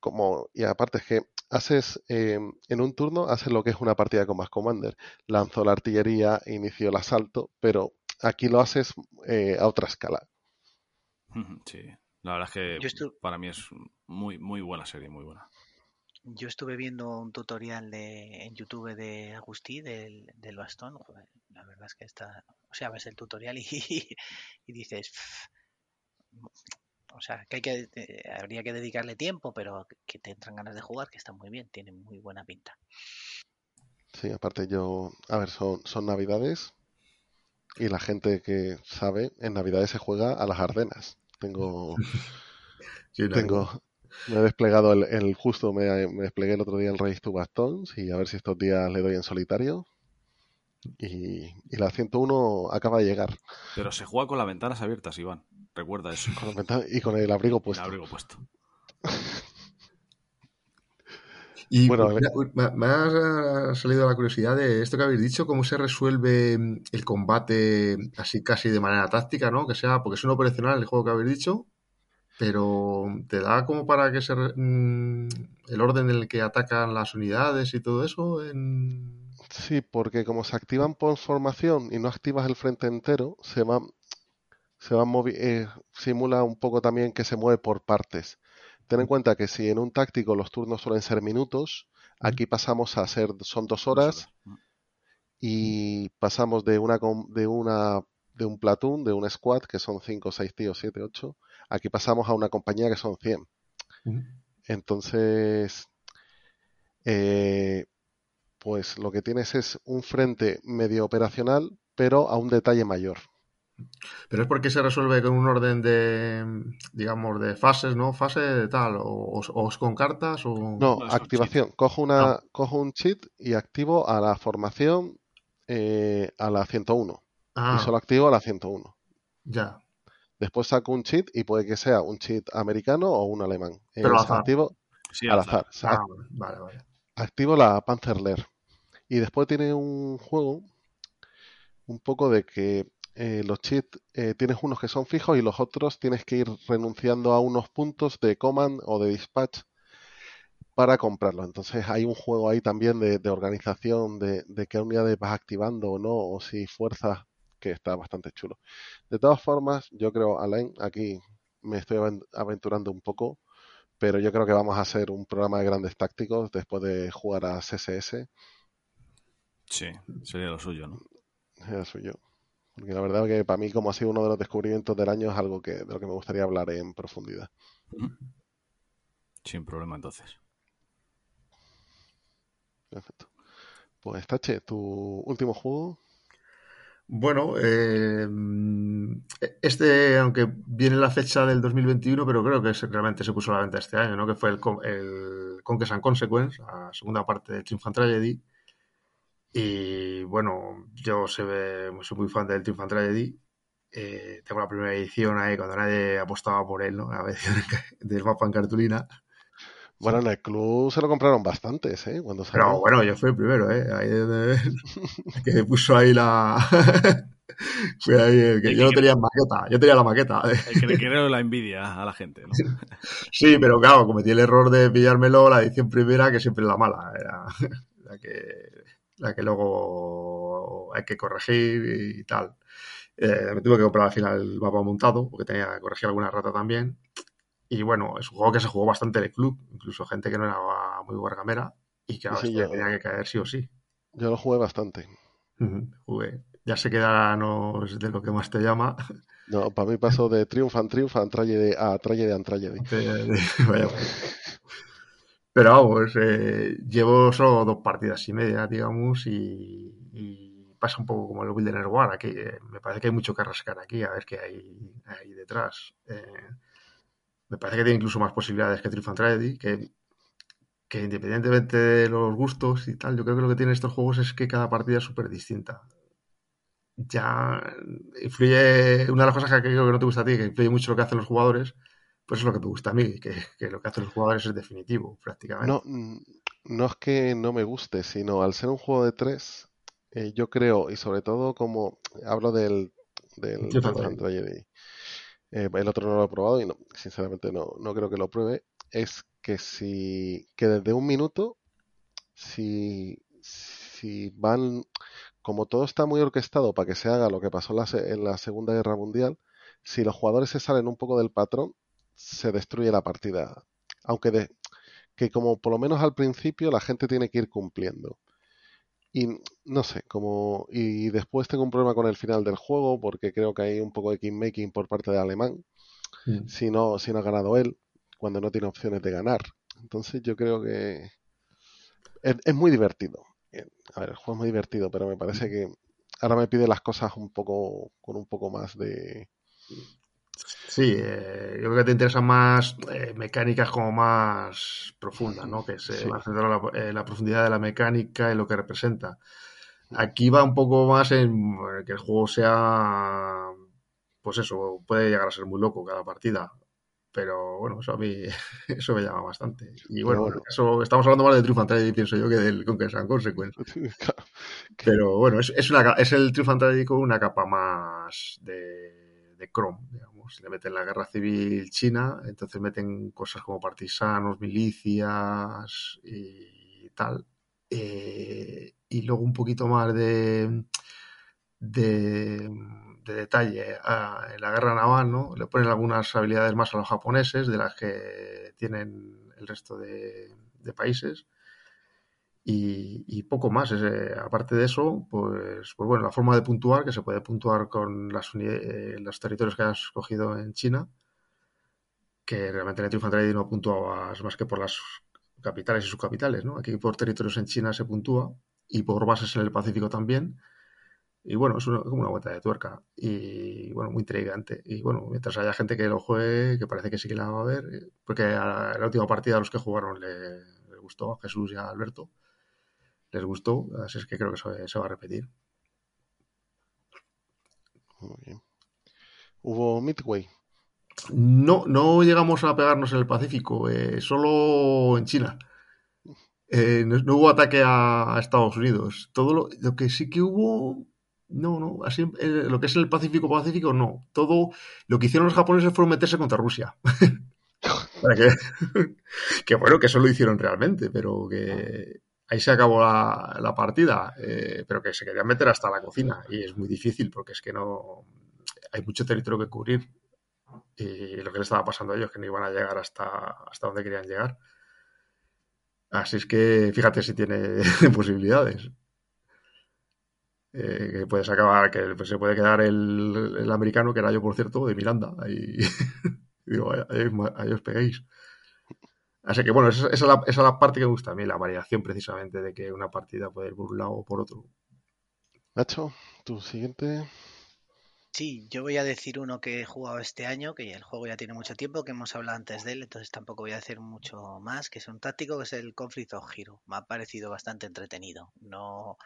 Como, y aparte es que haces eh, en un turno haces lo que es una partida con más Commander. Lanzo la artillería, inicio el asalto, pero aquí lo haces eh, a otra escala. Sí, la verdad es que para mí es muy, muy buena serie, muy buena. Yo estuve viendo un tutorial de, en YouTube de Agustí del, del bastón. joder, la verdad es que está. O sea, ves el tutorial y, y dices. "Pff, O sea, que, hay que eh, habría que dedicarle tiempo, pero que te entran ganas de jugar, que está muy bien, tiene muy buena pinta. Sí, aparte yo, a ver, son, son navidades y la gente que sabe, en navidades se juega a las Ardenas. Tengo, Sí, tengo, me he desplegado el, el justo, me, me desplegué el otro día el Race to Bastons y a ver si estos días le doy en solitario. Y, y la 101 acaba de llegar Pero se juega con las ventanas abiertas, Iván. Recuerda eso. con la ventana- y con el abrigo El puesto. abrigo puesto. Y Bueno, a ver. me, me ha salido la curiosidad de esto que habéis dicho, cómo se resuelve el combate así casi de manera táctica, ¿no? Que sea, porque es un operacional el juego que habéis dicho, pero te da como para que se mm, el orden en el que atacan las unidades y todo eso en... Sí, porque como se activan por formación y no activas el frente entero, se va, se eh, simula un poco también que se mueve por partes. Ten en cuenta que si en un táctico los turnos suelen ser minutos, aquí pasamos a ser, son dos horas y pasamos de una, de una, de un platoon, de un squad, que son 5, 6 tíos, 7, 8, aquí pasamos a una compañía que son 100. Ujú. Entonces, eh, pues lo que tienes es un frente medio operacional, pero a un detalle mayor. Pero es porque se resuelve con un orden de, digamos, de fases, ¿no? Fase de tal, o, o- o es con cartas, o... No, No, activación. Cojo una, cojo un cheat y activo a la formación eh, a la 101. Ah, Y solo activo a la 101. ya. Después saco un cheat y puede que sea un cheat americano o un alemán. Eh, Pero al azar. activo Sí, al al azar. azar. Ah, vale, vale. activo la Panzerlehr. Y después tiene un juego un poco de que eh, los cheats eh, tienes unos que son fijos y los otros tienes que ir renunciando a unos puntos de command o de dispatch para comprarlos. Entonces hay un juego ahí también de, de organización de, de qué unidades vas activando o no, o si fuerzas, que está bastante chulo. De todas formas, yo creo, Alain, aquí me estoy aven- aventurando un poco, pero yo creo que vamos a hacer un programa de grandes tácticos después de jugar a CSS. Sí, sería lo suyo, ¿no? Sería lo suyo. Porque la verdad que para mí, como ha sido uno de los descubrimientos del año, es algo que, de lo que me gustaría hablar en profundidad. Sin problema, entonces. Perfecto. Pues Tache, tu último juego. Bueno, eh, este, aunque viene la fecha del 2021, pero creo que realmente se puso a la venta este año, ¿no? Que fue el, el Conquest and Consequence, la segunda parte de Triumph and Tragedy. Y bueno, yo soy muy fan del Triumph and Tragedy. Eh, tengo la primera edición ahí cuando nadie apostaba por él, ¿no? La edición del mapa en cartulina. Bueno, en el club se lo compraron bastantes, ¿eh? Cuando Pero bueno, yo fui el primero, ¿eh? Ahí donde... que puso ahí la... fui ahí el que... yo no tenía maqueta, yo tenía la maqueta. El que le quiero la envidia a la gente, ¿no? sí, pero claro, cometí el error de pillármelo la edición primera, que siempre es la mala. Era la que, la que luego hay que corregir y tal. Eh, me tuve que comprar al final el mapa montado, porque tenía que corregir alguna rata también. Y bueno, es un juego que se jugó bastante en el club, incluso gente que no era muy guargamera y que sí, tenía que caer sí o sí. Yo lo jugué bastante. jugué. Ya sé que no es de lo que más te llama. No, para mí pasó de Triumph and Triumph a Tragedy a Tragedy and Tragedy. Vaya, Pero vamos, eh, llevo solo dos partidas y media, digamos, y, pasa un poco como el Wilderness War. Aquí, eh, me parece que hay mucho que rascar aquí, a ver qué hay, detrás. Eh, me parece que tiene incluso más posibilidades que Triumph Tragedy, que, que independientemente de los gustos y tal, yo creo que lo que tienen estos juegos es que cada partida es súper distinta. Ya influye, una de las cosas que creo que no te gusta a ti, que influye mucho lo que hacen los jugadores, pues es lo que me gusta a mí, que, lo que hacen los jugadores es definitivo, prácticamente. No, no es que no me guste, sino al ser un juego de tres, eh, yo creo, y sobre todo como hablo del, eh, el otro no lo he probado y no, sinceramente no, no creo que lo pruebe, es que si que desde un minuto, si, si van, como todo está muy orquestado para que se haga lo que pasó en la, en la Segunda Guerra Mundial, si los jugadores se salen un poco del patrón, se destruye la partida. Aunque de, que como por lo menos al principio la gente tiene que ir cumpliendo. Y no sé, como. Y después tengo un problema con el final del juego, porque creo que hay un poco de kingmaking por parte del alemán. Mm. Si, no, si no ha ganado él, cuando no tiene opciones de ganar. Entonces yo creo que. Es, muy divertido. A ver, el juego es muy divertido, pero me parece que ahora me pide las cosas un poco. con un poco más de. Sí, eh, yo creo que te interesan más eh, mecánicas como más profundas, ¿no? Que se va a centrar en la, profundidad de la mecánica y lo que representa. Aquí va un poco más en que el juego sea, pues eso, puede llegar a ser muy loco cada partida. Pero bueno, eso a mí eso me llama bastante. Y bueno, eso, estamos hablando más de True Fantasy, pienso yo, que del Conquest and Consequence. Pero bueno, es, es, una, es el True Fantasy con una capa más de, de Chrome, digamos se le meten la guerra civil china, entonces meten cosas como partisanos, milicias y tal. Eh, y luego un poquito más de, de, detalle en la guerra naval, ¿no? Le ponen algunas habilidades más a los japoneses de las que tienen el resto de países y, poco más. aparte de eso, pues, pues bueno, la forma de puntuar, que se puede puntuar con las eh, los territorios que has escogido en China, que realmente en el Triumph no puntuabas más que por las capitales y subcapitales, ¿no? Aquí por territorios en China se puntúa y por bases en el Pacífico también. Y bueno, es como una vuelta de tuerca. Y bueno, muy intrigante. Y bueno, mientras haya gente que lo juegue, que parece que sí que la va a ver, eh, porque a la última partida a los que jugaron le, le gustó a Jesús y a Alberto les gustó, así es que creo que se, va a repetir. Muy bien. ¿Hubo Midway? No, no llegamos a pegarnos en el Pacífico, eh, solo en China. Eh, no, hubo ataque a, Estados Unidos. Todo lo, que sí que hubo, no, no, así eh, lo que es el Pacífico Pacífico, no. Todo lo que hicieron los japoneses fue meterse contra Rusia. que, que, bueno, que eso lo hicieron realmente, pero que ahí se acabó la, partida, eh, pero que se querían meter hasta la cocina y es muy difícil porque es que no hay mucho territorio que cubrir Y lo que le estaba pasando a ellos, que no iban a llegar hasta, hasta donde querían llegar. Así es que fíjate si tiene posibilidades. Eh, que puedes acabar, que pues, se puede quedar el, americano, que era yo, por cierto, de Miranda. Ahí, digo, ahí, ahí, os peguéis. Así que bueno, esa, esa, es la, esa, es la, parte que me gusta a mí, la variación precisamente de que una partida puede ir por un lado o por otro. Nacho, tu siguiente. Sí, yo voy a decir uno que he jugado este año, que el juego ya tiene mucho tiempo, que hemos hablado antes de él, entonces tampoco voy a decir mucho más, que es un táctico, que es el Conflict of Hero. Me ha parecido bastante entretenido. No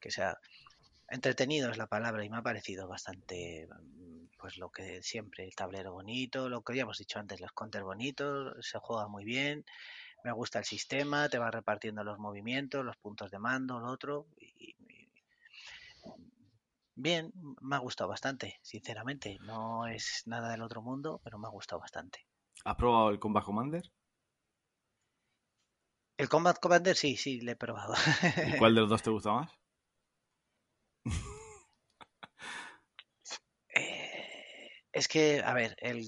que sea entretenido es la palabra y me ha parecido bastante pues lo que siempre el tablero bonito lo que ya hemos dicho antes los counters bonitos se juega muy bien me gusta el sistema te va repartiendo los movimientos los puntos de mando lo otro y, y, bien me ha gustado bastante sinceramente no es nada del otro mundo pero me ha gustado bastante ¿has probado el Combat Commander? el Combat Commander sí sí le he probado ¿Y cuál de los dos te gusta más? Es que, a ver, el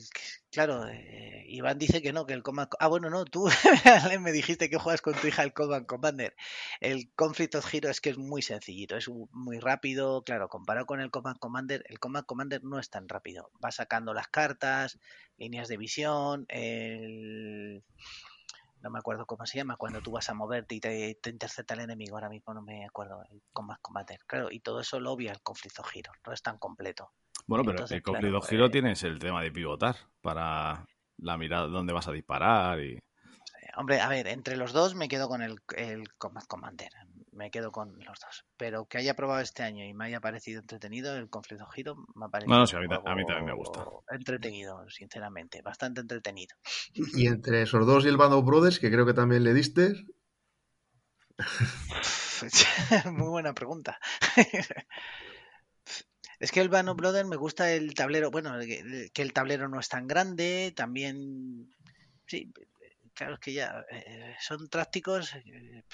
claro, eh, Iván dice que no, que el Command Ah, bueno, no, tú me dijiste que juegas con tu hija el Command Commander. El Conflict of Hero es que es muy sencillito, es muy rápido, claro, comparado con el Command Commander, el Command Commander no es tan rápido. Va sacando las cartas, líneas de visión, el no me acuerdo cómo se llama, cuando tú vas a moverte y te, te intercepta el enemigo, ahora mismo no me acuerdo, el Combat Combater, claro, y todo eso lo obvia el conflicto giro, no es tan completo. Bueno, pero Entonces, el conflicto claro, giro eh, tienes el tema de pivotar para la mirada dónde vas a disparar y... Hombre, a ver, entre los dos me quedo con el, el Combat Commander, me quedo con los dos. Pero que haya probado este año y me haya parecido entretenido, el conflicto giro me ha parecido. No, no, sí, a, mí, a mí también me gusta. Entretenido, sinceramente, bastante entretenido. Y entre esos dos y el Band of Brothers, que creo que también le diste. Muy buena pregunta. Es que el Band of Brothers me gusta el tablero, bueno, que el tablero no es tan grande, también, sí, claro, es que ya eh, son tácticos, eh,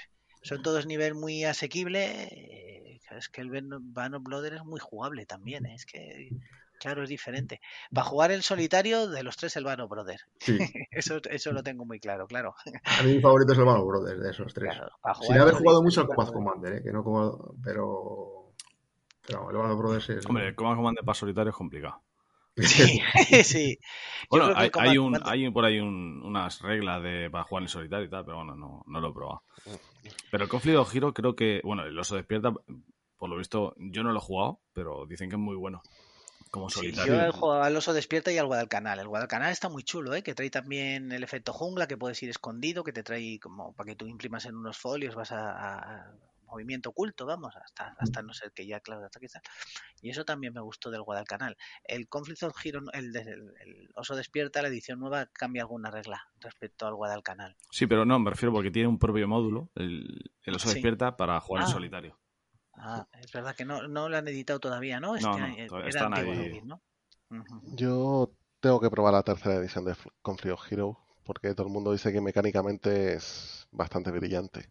son todos nivel muy asequible. Eh, es que el Band of Brother es muy jugable también. ¿eh? Es que, claro, es diferente. Para jugar el solitario, de los tres, el Band of Brother. Sí. eso, eso lo tengo muy claro, claro. A mí mi favorito es el Band of Brother, de esos tres. Claro, Sin haber jugado mucho al Combat Commander, ¿eh? que no como, pero. Pero el Band of Brothers es. Hombre, el Combat Commander para solitario es complicado. Sí, sí. Bueno, hay, hay, un, hay, por ahí un, unas reglas de, para jugar en solitario y tal, pero bueno, no, no lo he probado. Pero el conflicto giro creo que, bueno, el oso despierta, por lo visto, yo no lo he jugado, pero dicen que es muy bueno. Como solitario. Sí, yo he jugado al oso despierta y al Guadalcanal. El Guadalcanal está muy chulo, ¿eh? que trae también el efecto jungla, que puedes ir escondido, que te trae como para que tú imprimas en unos folios, vas a, a movimiento oculto, vamos, hasta, hasta no ser que ya, claro, hasta que Y eso también me gustó del Guadalcanal. El Conflict of Hero, el, el, el, Oso Despierta, la edición nueva, cambia alguna regla respecto al Guadalcanal. Sí, pero no, me refiero porque tiene un propio módulo, el, el Oso sí. Despierta, para jugar ah. en solitario. Ah, es verdad que no, no lo han editado todavía, ¿no? Este, no, no era están antiguo, ahí. ¿no? Uh -huh. Yo tengo que probar la tercera edición de Conflict of Hero, porque todo el mundo dice que mecánicamente es bastante brillante.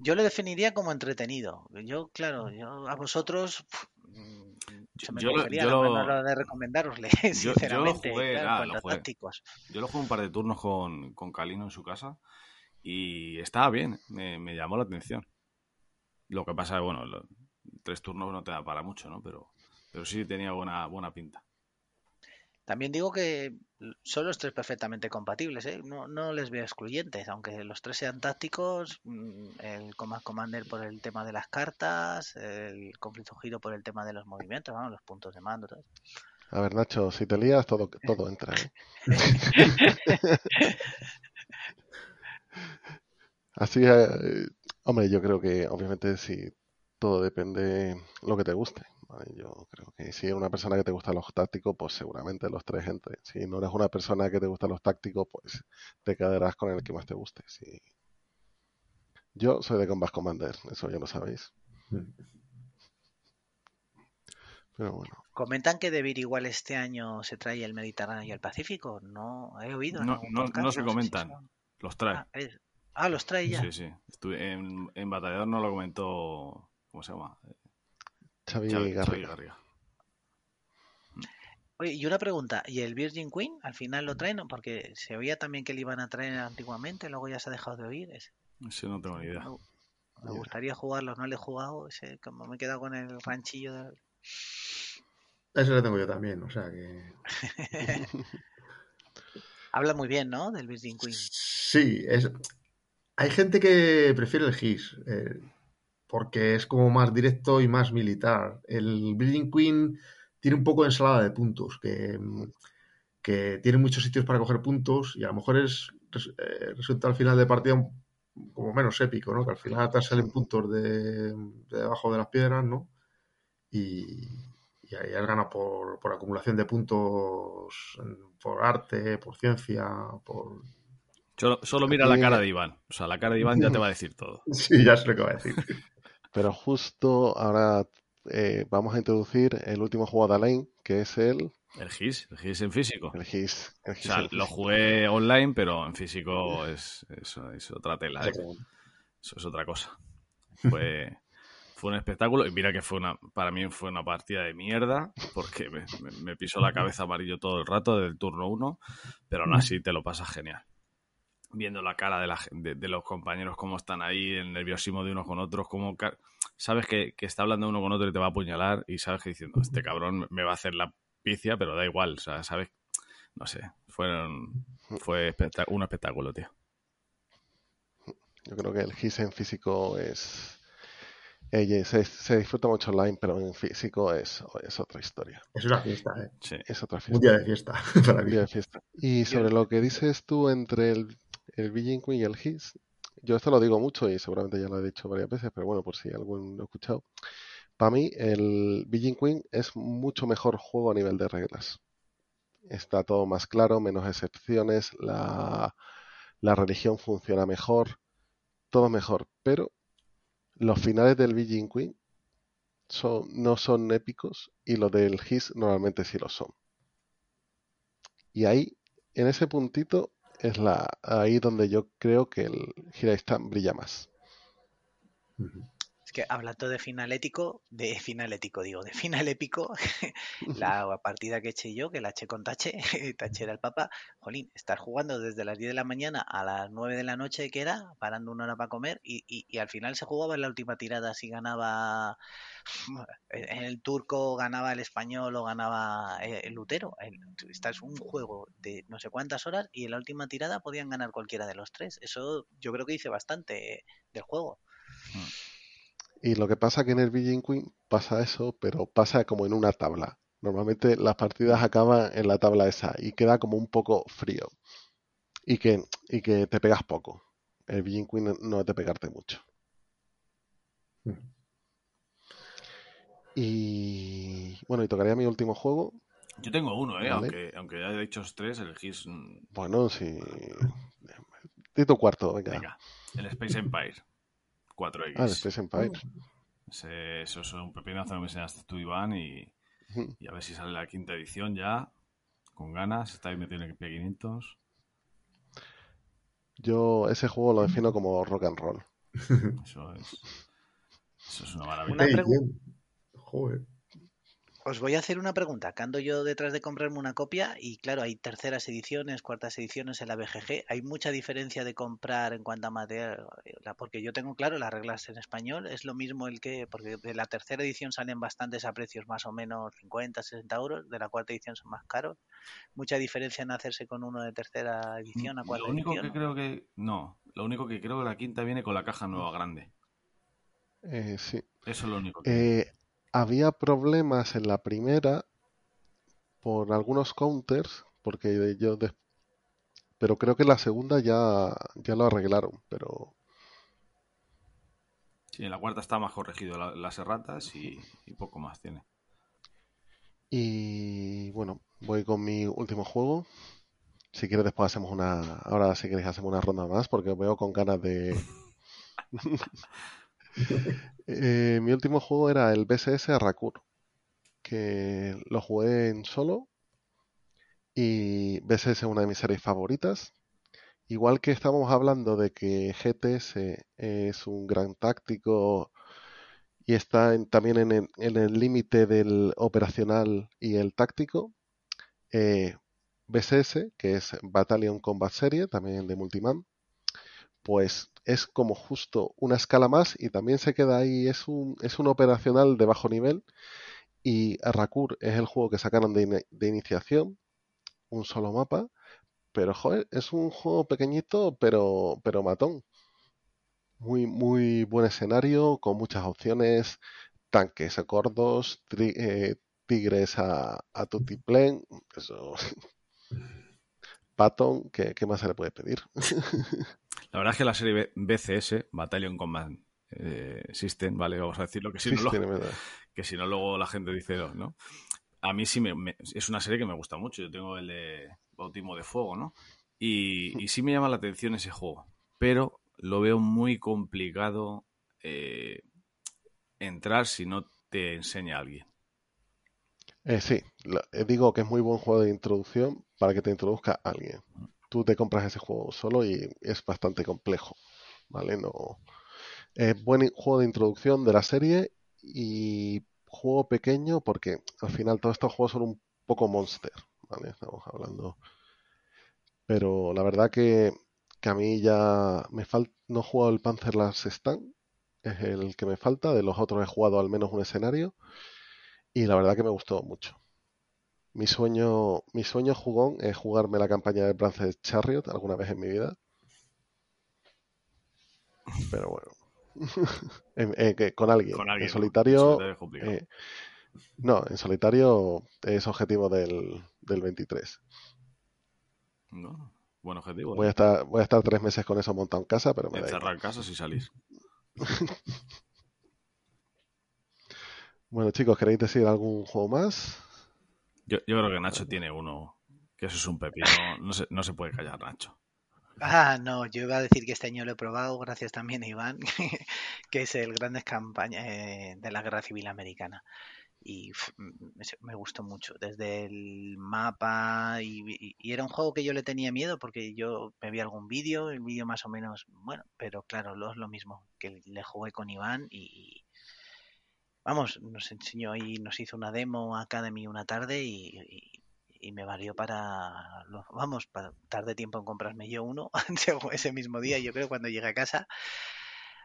Yo lo definiría como entretenido. Yo, claro, yo a vosotros mm, se me yo, cogería yo la lo- mano de recomendarosle, Yo, yo lo sinceramente, jugué, claro, nada, en lo jugué. Yo lo jugué un par de turnos con, con Calino en su casa y estaba bien, me, me llamó la atención. Lo que pasa es, bueno, lo- tres turnos no te da para mucho, ¿no? Pero, pero sí tenía buena, buena pinta. También digo que son los tres perfectamente compatibles, ¿eh? no, no les veo excluyentes, aunque los tres sean tácticos, mm, el Command Commander por el tema de las cartas, el conflicto giro por el tema de los movimientos, vamos, los puntos de mando, todo. A ver, Nacho, si te lías, todo, todo entra. ¿eh? Así, eh, hombre, yo creo que obviamente si todo depende lo que te guste. ¿Vale? Yo creo que si eres una persona que te gustan los tácticos, pues seguramente los tres entren. Si no eres una persona que te gustan los tácticos, pues te quedarás con el que más te guste. Sí. Yo soy de Combat Commander, eso ya lo sabéis. Pero bueno. Comentan que Debir igual este año se trae el Mediterráneo y el Pacífico, no he oído. No, no, podcast, no se sé si comentan, son- los trae. Ah, es- ah, los trae ya. Sí, sí. Estuve en, en Batallador no lo comentó, ¿cómo se llama? Xavi Xavi, Xavi Garriga. Garriga. Oye, y una pregunta, ¿y el Virgin Queen al final lo traen? Porque se oía también que le iban a traer antiguamente, luego ya se ha dejado de oír. Ese. Ese no tengo ni idea. Me, me gustaría jugarlo, no le he jugado, ese, como me he quedado con el ranchillo. De... Ese lo tengo yo también, o sea que... Habla muy bien, ¿no? Del Virgin Queen. Sí, es... hay gente que prefiere el GIS, eh, porque es como más directo y más militar. El Virgin Queen tiene un poco de ensalada de puntos, que, que tiene muchos sitios para coger puntos y a lo mejor es eh, resulta al final de partida un, como menos épico, ¿no? Que al final te salen puntos de, de debajo de las piedras, ¿no? Y, y ahí has ganado por, por, acumulación de puntos por arte, por ciencia, por... Solo, solo mira la cara de Iván. O sea, la cara de Iván ya te va a decir todo. Sí, ya sé lo que va a decir. Pero justo ahora eh, vamos a introducir el último juego de Alain, que es el... El GIS, el GIS en físico. El GIS. El GIS o sea, lo jugué online, pero en físico es, es, es otra tela. ¿eh? Eso es otra cosa. Fue, fue un espectáculo y mira que fue una, para mí fue una partida de mierda porque me, me, me pisó la cabeza amarillo todo el rato del turno 1, pero aún así te lo pasas genial viendo la cara de, la, de, de, los compañeros, cómo están ahí, el nerviosismo de unos con otros, cómo sabes que, que, está hablando uno con otro y te va a apuñalar y sabes que diciendo, este cabrón me va a hacer la picia, pero da igual, o sea, sabes, no sé, fueron, fue un espectáculo, tío. Yo creo que el GIS en físico es... Se, se, disfruta mucho online, pero en físico es, es otra historia. Es una fiesta, ¿eh? Sí. Es otra fiesta. Un día de fiesta. Para Un día de fiesta. Y sobre lo que dices tú entre el el Virgin Queen y el His, yo esto lo digo mucho y seguramente ya lo he dicho varias veces, pero bueno, por si algún lo ha escuchado. Para mí, el Virgin Queen es mucho mejor juego a nivel de reglas. Está todo más claro, menos excepciones, la, la religión funciona mejor, todo mejor, pero los finales del Virgin Queen son, no son épicos y los del His normalmente sí lo son. Y ahí, en ese puntito, es la ahí donde yo creo que el Giraistan brilla más. Es que hablando de final ético, de final ético, digo, de final épico, la partida que eché yo, que la eché con Tache, Tache era el papa, jolín, estar jugando desde las 10 de la mañana a las 9 de la noche que era, parando una hora para comer, y, y, y al final se jugaba en la última tirada si ganaba en el turco ganaba el español o ganaba el lutero. Esta es un juego de no sé cuántas horas y en la última tirada podían ganar cualquiera de los tres. Eso yo creo que dice bastante del juego. Y lo que pasa que en el Virgin Queen pasa eso, pero pasa como en una tabla. Normalmente las partidas acaban en la tabla esa y queda como un poco frío. Y que, y que te pegas poco. El Virgin Queen no es de pegarte mucho. Y bueno, y tocaría mi último juego. Yo tengo uno, ¿eh? Vale. Aunque, aunque ya he dicho tres, el GIS. Bueno, sí. Tito cuarto, venga. Venga, el Space Empire 4X. Ah, el Space Empire. Ese, eso es un pepinazo que me enseñaste tú, Iván, y, y, a ver si sale la quinta edición ya, con ganas. Estáis metiendo en P500. Yo ese juego lo defino como rock and roll. Eso es. Eso es una maravilla. Una pregunta. Joder. Os voy a hacer una pregunta. Que ando yo detrás de comprarme una copia y claro, hay terceras ediciones, cuartas ediciones en la BGG. ¿Hay mucha diferencia de comprar en cuanto a material? Porque yo tengo claro las reglas en español. Es lo mismo el que, porque de la tercera edición salen bastantes a precios más o menos 50, 60 euros. De la cuarta edición son más caros. ¿Mucha diferencia en hacerse con uno de tercera edición a cuarta Lo único edición? que creo que... No, lo único que creo que la quinta viene con la caja nueva grande. Eh, sí. Eso es lo único que... Eh, había problemas en la primera por algunos counters, porque yo de... pero creo que la segunda ya, ya lo arreglaron, pero Sí, en la cuarta está más corregido la, las erratas y, y, poco más tiene. Y bueno, voy con mi último juego. Si quieres después hacemos una, ahora si queréis hacemos una ronda más porque veo con ganas de eh, mi último juego era el BSS Rakur, que lo jugué en solo y BSS es una de mis series favoritas. Igual que estábamos hablando de que GTS es un gran táctico y está también en el límite del operacional y el táctico, Eh, BSS, que es Battalion Combat Serie, también de Multiman, pues es como justo una escala más y también se queda ahí, es un, es un operacional de bajo nivel y Rakur es el juego que sacaron de, de iniciación, un solo mapa, pero joder, es un juego pequeñito pero, pero matón. Muy, muy buen escenario, con muchas opciones, tanques a cordos, eh, tigres a, a tutiplén, eso Patton, ¿qué, ¿qué, más se le puede pedir? La verdad es que la serie BCS, Battalion Combat eh, System, ¿vale? Vamos a decirlo, que si, no, lo, que si no luego la gente dice no. A mí sí me, me, es una serie que me gusta mucho. Yo tengo el de Bautismo de Fuego, ¿no? Y, y sí me llama la atención ese juego. Pero lo veo muy complicado eh, entrar si no te enseña alguien. Eh, sí, lo, eh, digo que es muy buen juego de introducción para que te introduzca alguien. Tú te compras ese juego solo y es bastante complejo, ¿vale? No es buen juego de introducción de la serie y juego pequeño porque al final todos estos juegos son un poco monster, ¿vale? Estamos hablando. Pero la verdad que, que a mí ya me falta, no he jugado el Panzer Last Stand, es el que me falta, de los otros he jugado al menos un escenario y la verdad que me gustó mucho. Mi sueño, mi sueño jugón es jugarme la campaña de Bronze Chariot alguna vez en mi vida. Pero bueno. en, eh, con, alguien. con, alguien. En solitario. Eh, no, en solitario es objetivo del, del 23. No, buen objetivo. Voy, a estar, voy a estar tres meses con eso montado en casa, pero me Encerrar en casa si salís. bueno, chicos, ¿queréis decir algún juego más? Yo, yo, creo que Nacho tiene uno, que eso es un pepino. No se, no se puede callar, Nacho. Ah, no, yo iba a decir que este año lo he probado, gracias también a Iván, que es el Grandes Campaña eh, de la Guerra Civil Americana. Y me gustó mucho, desde el mapa, y, y, era un juego que yo le tenía miedo porque yo me vi algún vídeo, el vídeo más o menos, bueno, pero claro, lo es lo mismo, que le jugué con Iván y, vamos, nos enseñó y nos hizo una demo Academy una tarde y, y, y me valió para, vamos, para tarde tiempo en comprarme yo uno ese mismo día, yo creo, cuando llegué a casa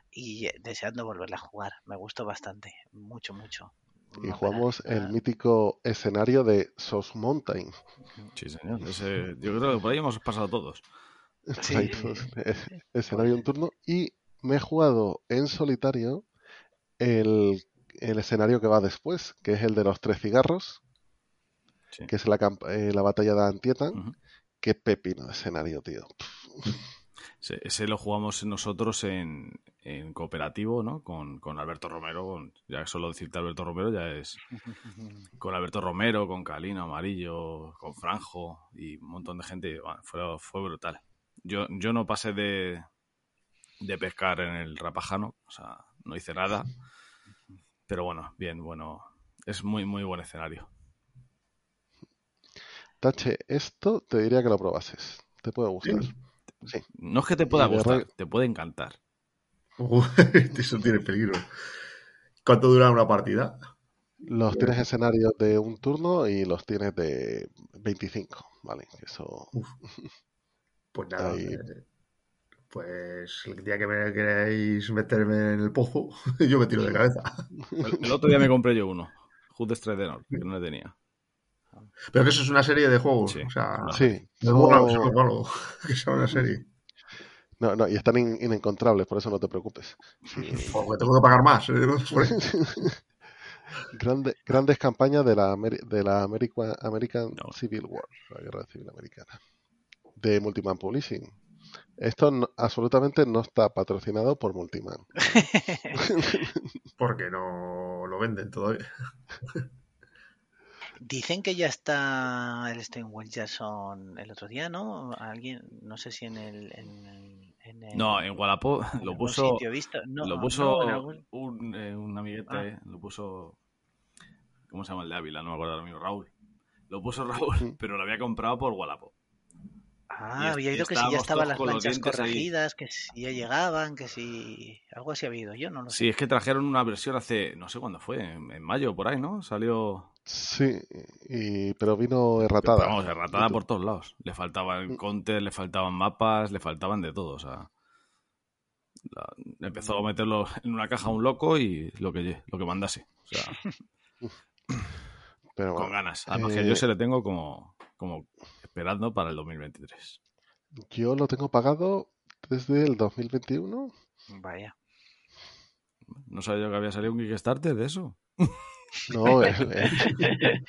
y deseando volverla a jugar. Me gustó bastante, mucho, mucho. Y jugamos el mítico escenario de Sos Mountain. Sí, señor. Ese, yo creo que por ahí hemos pasado todos. Sí. escenario en turno. Y me he jugado en solitario el el escenario que va después, que es el de los tres cigarros, sí. que es la, eh, la, batalla de Antietam. Uh -huh. Qué pepino de escenario, tío. Ese lo jugamos nosotros en, en cooperativo, ¿no? Con, con, Alberto Romero. Ya solo decirte Alberto Romero ya es. Con Alberto Romero, con Calino Amarillo, con Franjo y un montón de gente. Bueno, fue, fue brutal. Yo, yo no pasé de, de pescar en el Rapajano, o sea, no hice nada. Pero bueno, bien, bueno. Es muy, muy buen escenario. Tache, esto te diría que lo probases. Te puede gustar. Sí. Sí. No es que te pueda gustar, te puede encantar. Uh, eso tiene peligro. ¿Cuánto dura una partida? Los tienes escenarios de un turno y los tienes de 25, ¿vale? Eso. Uf. Pues nada, Ahí... pues el día que me queréis meterme en el pozo, yo me tiro de cabeza. El, el otro día me compré yo uno, Hood Strike de North, que no le tenía. Pero que eso es una serie de juegos. Sí, o sea, sí. No, malo, que sea una serie. No, no, y están in inencontrables, por eso no te preocupes. Porque tengo que pagar más. ¿eh? Grande, grandes campañas de la, de la America, American no. Civil War, la guerra civil americana. De Multiman Publishing. Esto no, absolutamente no está patrocinado por Multiman. Porque no lo venden todavía. Dicen que ya está el Steinwell Jackson el otro día, ¿no? Alguien, no sé si en el. En, en el no, en Wallapop lo puso. No, lo puso no, algún... un, eh, un amiguete, ah. lo puso. ¿Cómo se llama el de Ávila? No me acuerdo ahora mismo, Raúl. Lo puso Raúl, pero lo había comprado por Wallapop. Ah, había oído que si ya estaban las manchas corregidas, ahí. que si ya llegaban, que si. Algo así había oído yo, no lo sé. Sí, es que trajeron una versión hace. No sé cuándo fue, en, en mayo por ahí, ¿no? Salió Sí, y, pero vino erratada. vamos, erratada por todos lados. Le faltaban mm. contes, le faltaban mapas, le faltaban de todo. O sea, empezó a meterlo en una caja un loco y lo que, lo que mandase. O sea, pero, con ganas. Además que yo eh, se le tengo como, como esperando para el 2023. Yo lo tengo pagado desde el 2021. Vaya. No sabía yo que había salido un Kickstarter de eso. No, eh, eh.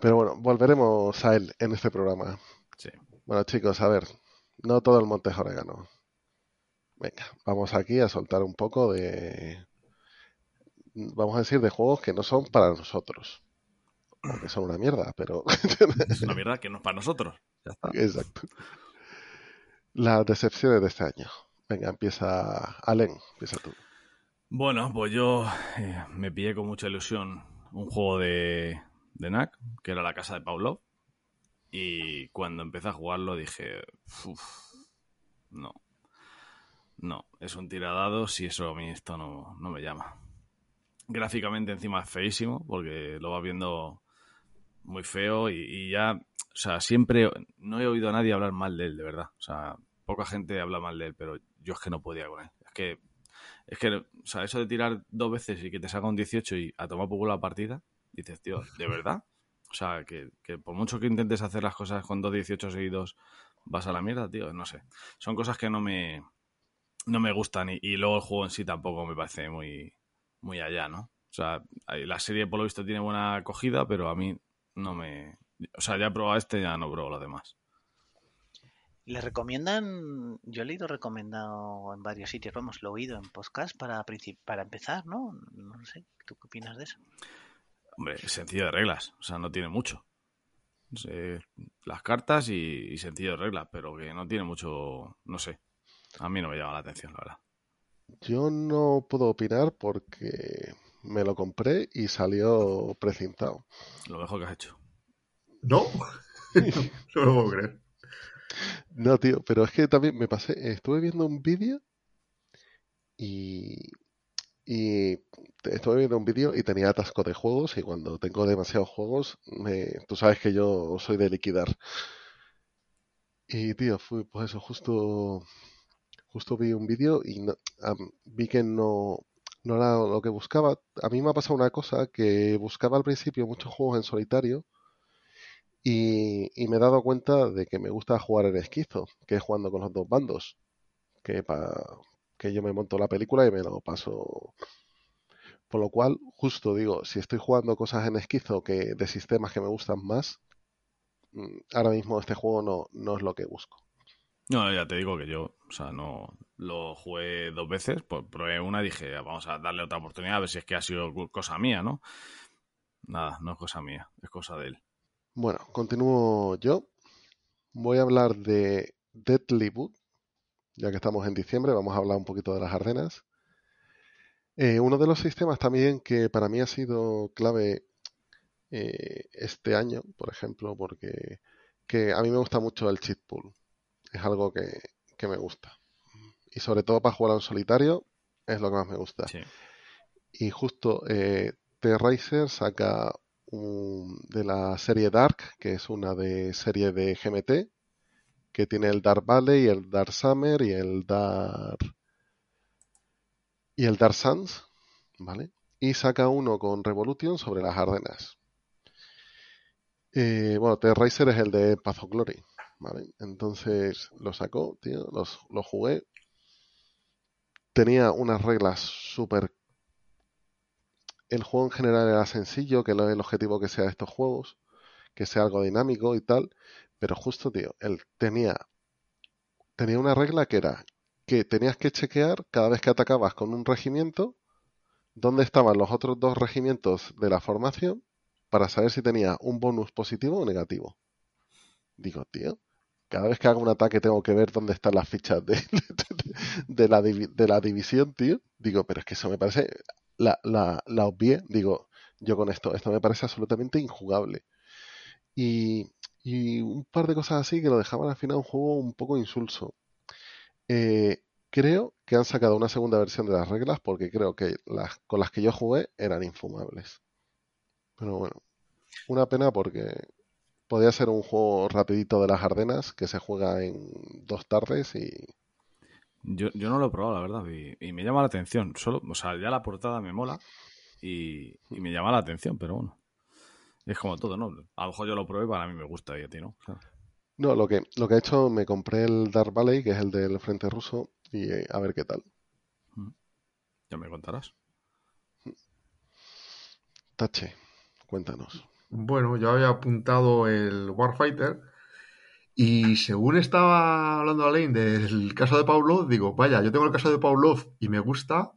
Pero bueno, volveremos a él en este programa. Sí. Bueno, chicos, a ver, no todo el monte es orégano. Venga, vamos aquí a soltar un poco de. Vamos a decir de juegos que no son para nosotros. Que son una mierda, pero. es una mierda que no es para nosotros. Ya está. Exacto. Las decepciones de este año. Venga, empieza Allen, empieza tú. Bueno, pues yo eh, me pillé con mucha ilusión un juego de, de NAC, que era la casa de Pavlov. Y cuando empecé a jugarlo dije, uff, no. No, es un tiradado si eso a mí esto no, me llama. Gráficamente encima es feísimo, porque lo vas viendo muy feo y, y, ya, o sea, siempre no he oído a nadie hablar mal de él, de verdad. O sea, poca gente habla mal de él, pero yo es que no podía con él. Es que es que, o sea, eso de tirar dos veces y que te saca un 18 y a tomar poco la partida, dices, tío, ¿de verdad? O sea, que, por mucho que intentes hacer las cosas con dos 18 seguidos, vas a la mierda, tío, no sé. Son cosas que no me, no me gustan y, luego el juego en sí tampoco me parece muy, muy allá, ¿no? O sea, la serie por lo visto tiene buena acogida, pero a mí no me... O sea, ya he probado este, ya no pruebo los demás. Le recomiendan, yo he leído recomendado en varios sitios, vamos, lo he oído en podcast para, para empezar, ¿no? No sé, ¿tú qué opinas de eso? Hombre, sencillo de reglas, o sea, no tiene mucho. las cartas y, sencillo de reglas, pero que no tiene mucho, no sé. A mí no me llama la atención, la verdad. Yo no puedo opinar porque me lo compré y salió precintado. Lo mejor que has hecho. No, no lo puedo creer. No, tío, pero es que también me pasé, estuve viendo un vídeo y, y estuve viendo un vídeo y tenía atasco de juegos y cuando tengo demasiados juegos, me, tú sabes que yo soy de liquidar. Y tío, fui, pues eso, justo, justo vi un vídeo y vi que no, no era lo que buscaba. A mí me ha pasado una cosa que buscaba al principio muchos juegos en solitario y, me he dado cuenta de que me gusta jugar en esquizo, que es jugando con los dos bandos. Que, que yo me monto la película y me lo paso. Por lo cual, justo digo, si estoy jugando cosas en esquizo que de sistemas que me gustan más, mm, ahora mismo este juego no, no es lo que busco. No, ya te digo que yo, o sea, no lo jugué dos veces, pues probé una y dije, vamos a darle otra oportunidad a ver si es que ha sido cosa mía, ¿no? Nada, no es cosa mía, es cosa de él. Bueno, continúo yo. Voy a hablar de Deadly Wood, ya que estamos en diciembre, vamos a hablar un poquito de las Ardenas. Eh, uno de los sistemas también que para mí ha sido clave eh, este año, por ejemplo, porque que a mí me gusta mucho el cheat pool. Es algo que, me gusta. Y sobre todo para jugar en solitario es lo que más me gusta. Y justo eh, T-Racer saca de la serie Dark, que es una de serie de GMT, que tiene el Dark Valley, el Dark Summer y el Dark y el Dark Suns, ¿vale? Y saca uno con Revolution sobre las Ardenas. Eh, bueno, Terraiser es el de Path of Glory, ¿vale? Entonces lo sacó, tío, los, lo jugué. Tenía unas reglas súper el juego en general era sencillo, que no el objetivo que sea de estos juegos, que sea algo dinámico y tal, pero justo, tío, él tenía, tenía una regla que era que tenías que chequear cada vez que atacabas con un regimiento dónde estaban los otros dos regimientos de la formación para saber si tenía un bonus positivo o negativo. Digo, tío, cada vez que hago un ataque tengo que ver dónde están las fichas de, la, división, tío. Digo, pero es que eso me parece la, la, la obvié, digo, yo con esto, esto me parece absolutamente injugable. Y, y un par de cosas así que lo dejaban al final un juego un poco insulso. Eh, creo que han sacado una segunda versión de las reglas porque creo que las con las que yo jugué eran infumables. Pero bueno, una pena porque podría ser un juego rapidito de las Ardenas que se juega en dos tardes y... Yo, yo no lo he probado, la verdad, y, me llama la atención. Solo, o sea, ya la portada me mola y, me llama la atención, pero bueno. Es como todo, ¿no? A lo mejor yo lo probé para mí me gusta y a ti no. No, lo que, lo que he hecho, me compré el Dark Valley, que es el del Frente Ruso, y eh, a ver qué tal. Mm. Ya me contarás. Tache, cuéntanos. Bueno, yo había apuntado el Warfighter y según estaba hablando Alain del caso de Pavlov, digo, vaya, yo tengo el caso de Pavlov y me gusta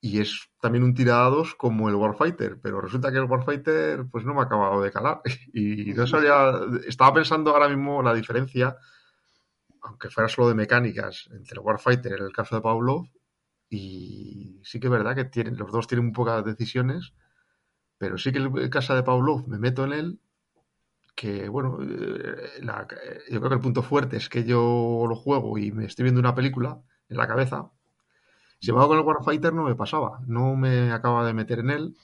y es también un tirados como el Warfighter, pero resulta que el Warfighter pues no me ha acabado de calar y no sabía, estaba pensando ahora mismo la diferencia, aunque fuera solo de mecánicas, entre el Warfighter en el caso de Pavlov y sí que es verdad que tienen, los dos tienen un pocas decisiones pero sí que en casa de Pavlov me meto en él, que bueno, eh, yo creo que el punto fuerte es que yo lo juego y me estoy viendo una película en la cabeza. Sin embargo, con el Warfighter no me pasaba, no me acaba de meter en él.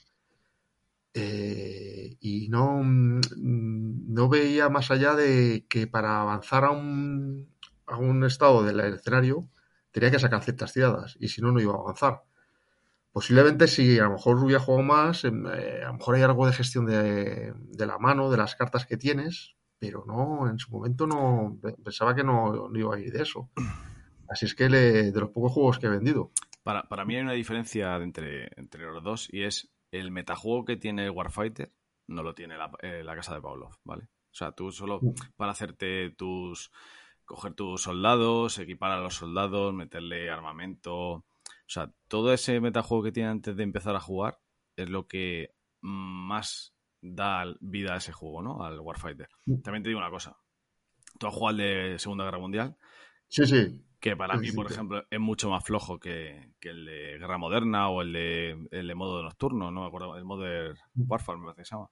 Eh, y no, mm, no veía más allá de que para avanzar a un, a un estado del escenario tenía que sacar ciertas tiradas y si no, no iba a avanzar. Posiblemente si a lo mejor hubiera jugado más, em, eh, a lo mejor hay algo de gestión de, la mano, de las cartas que tienes, pero no, en su momento no pensaba que no, iba a ir de eso. Así es que de los pocos juegos que he vendido. Para, para mí hay una diferencia entre, entre los dos y es el metajuego que tiene Warfighter no lo tiene la, eh, la casa de Pavlov, ¿vale? O sea, tú solo mm. para hacerte tus coger tus soldados, equipar a los soldados, meterle armamento, o sea, todo ese metajuego que tiene antes de empezar a jugar es lo que más da vida a ese juego, ¿no? Al Warfighter. Mm. También te digo una cosa. Tú has jugado al de Segunda Guerra Mundial. Sí, sí. Que para mí, por ejemplo, es mucho más flojo que, el de Guerra Moderna o el de, el de modo nocturno, no me acuerdo, el modo de mm. Warfare me parece que se llama.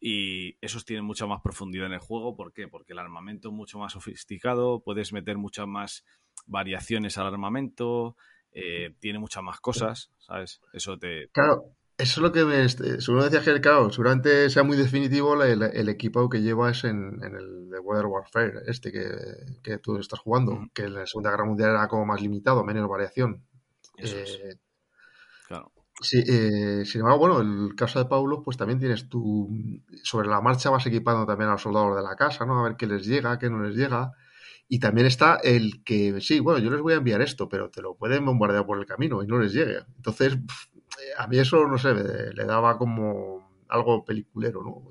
Y esos tienen mucha más profundidad en el juego. ¿Por qué? Porque el armamento es mucho más sofisticado, puedes meter muchas más variaciones al armamento, eh, tiene muchas más cosas, ¿sabes? Eso te... Claro, eso es lo que me... Este, seguro decía que, claro, seguramente sea muy definitivo el, equipo que llevas en, en el de Weather Warfare, este que, tú estás jugando, que en la Segunda Guerra Mundial era como más limitado, menos variación. Eh, claro. Sí, eh, sin embargo, bueno, el caso de Paulo, pues también tienes tú, sobre la marcha vas equipando también a los soldados de la casa, ¿no? A ver qué les llega, qué no les llega. Y también está el que, sí, bueno, yo les voy a enviar esto, pero te lo pueden bombardear por el camino y no les llegue. Entonces, a mí eso, no sé, le daba como algo peliculero, ¿no?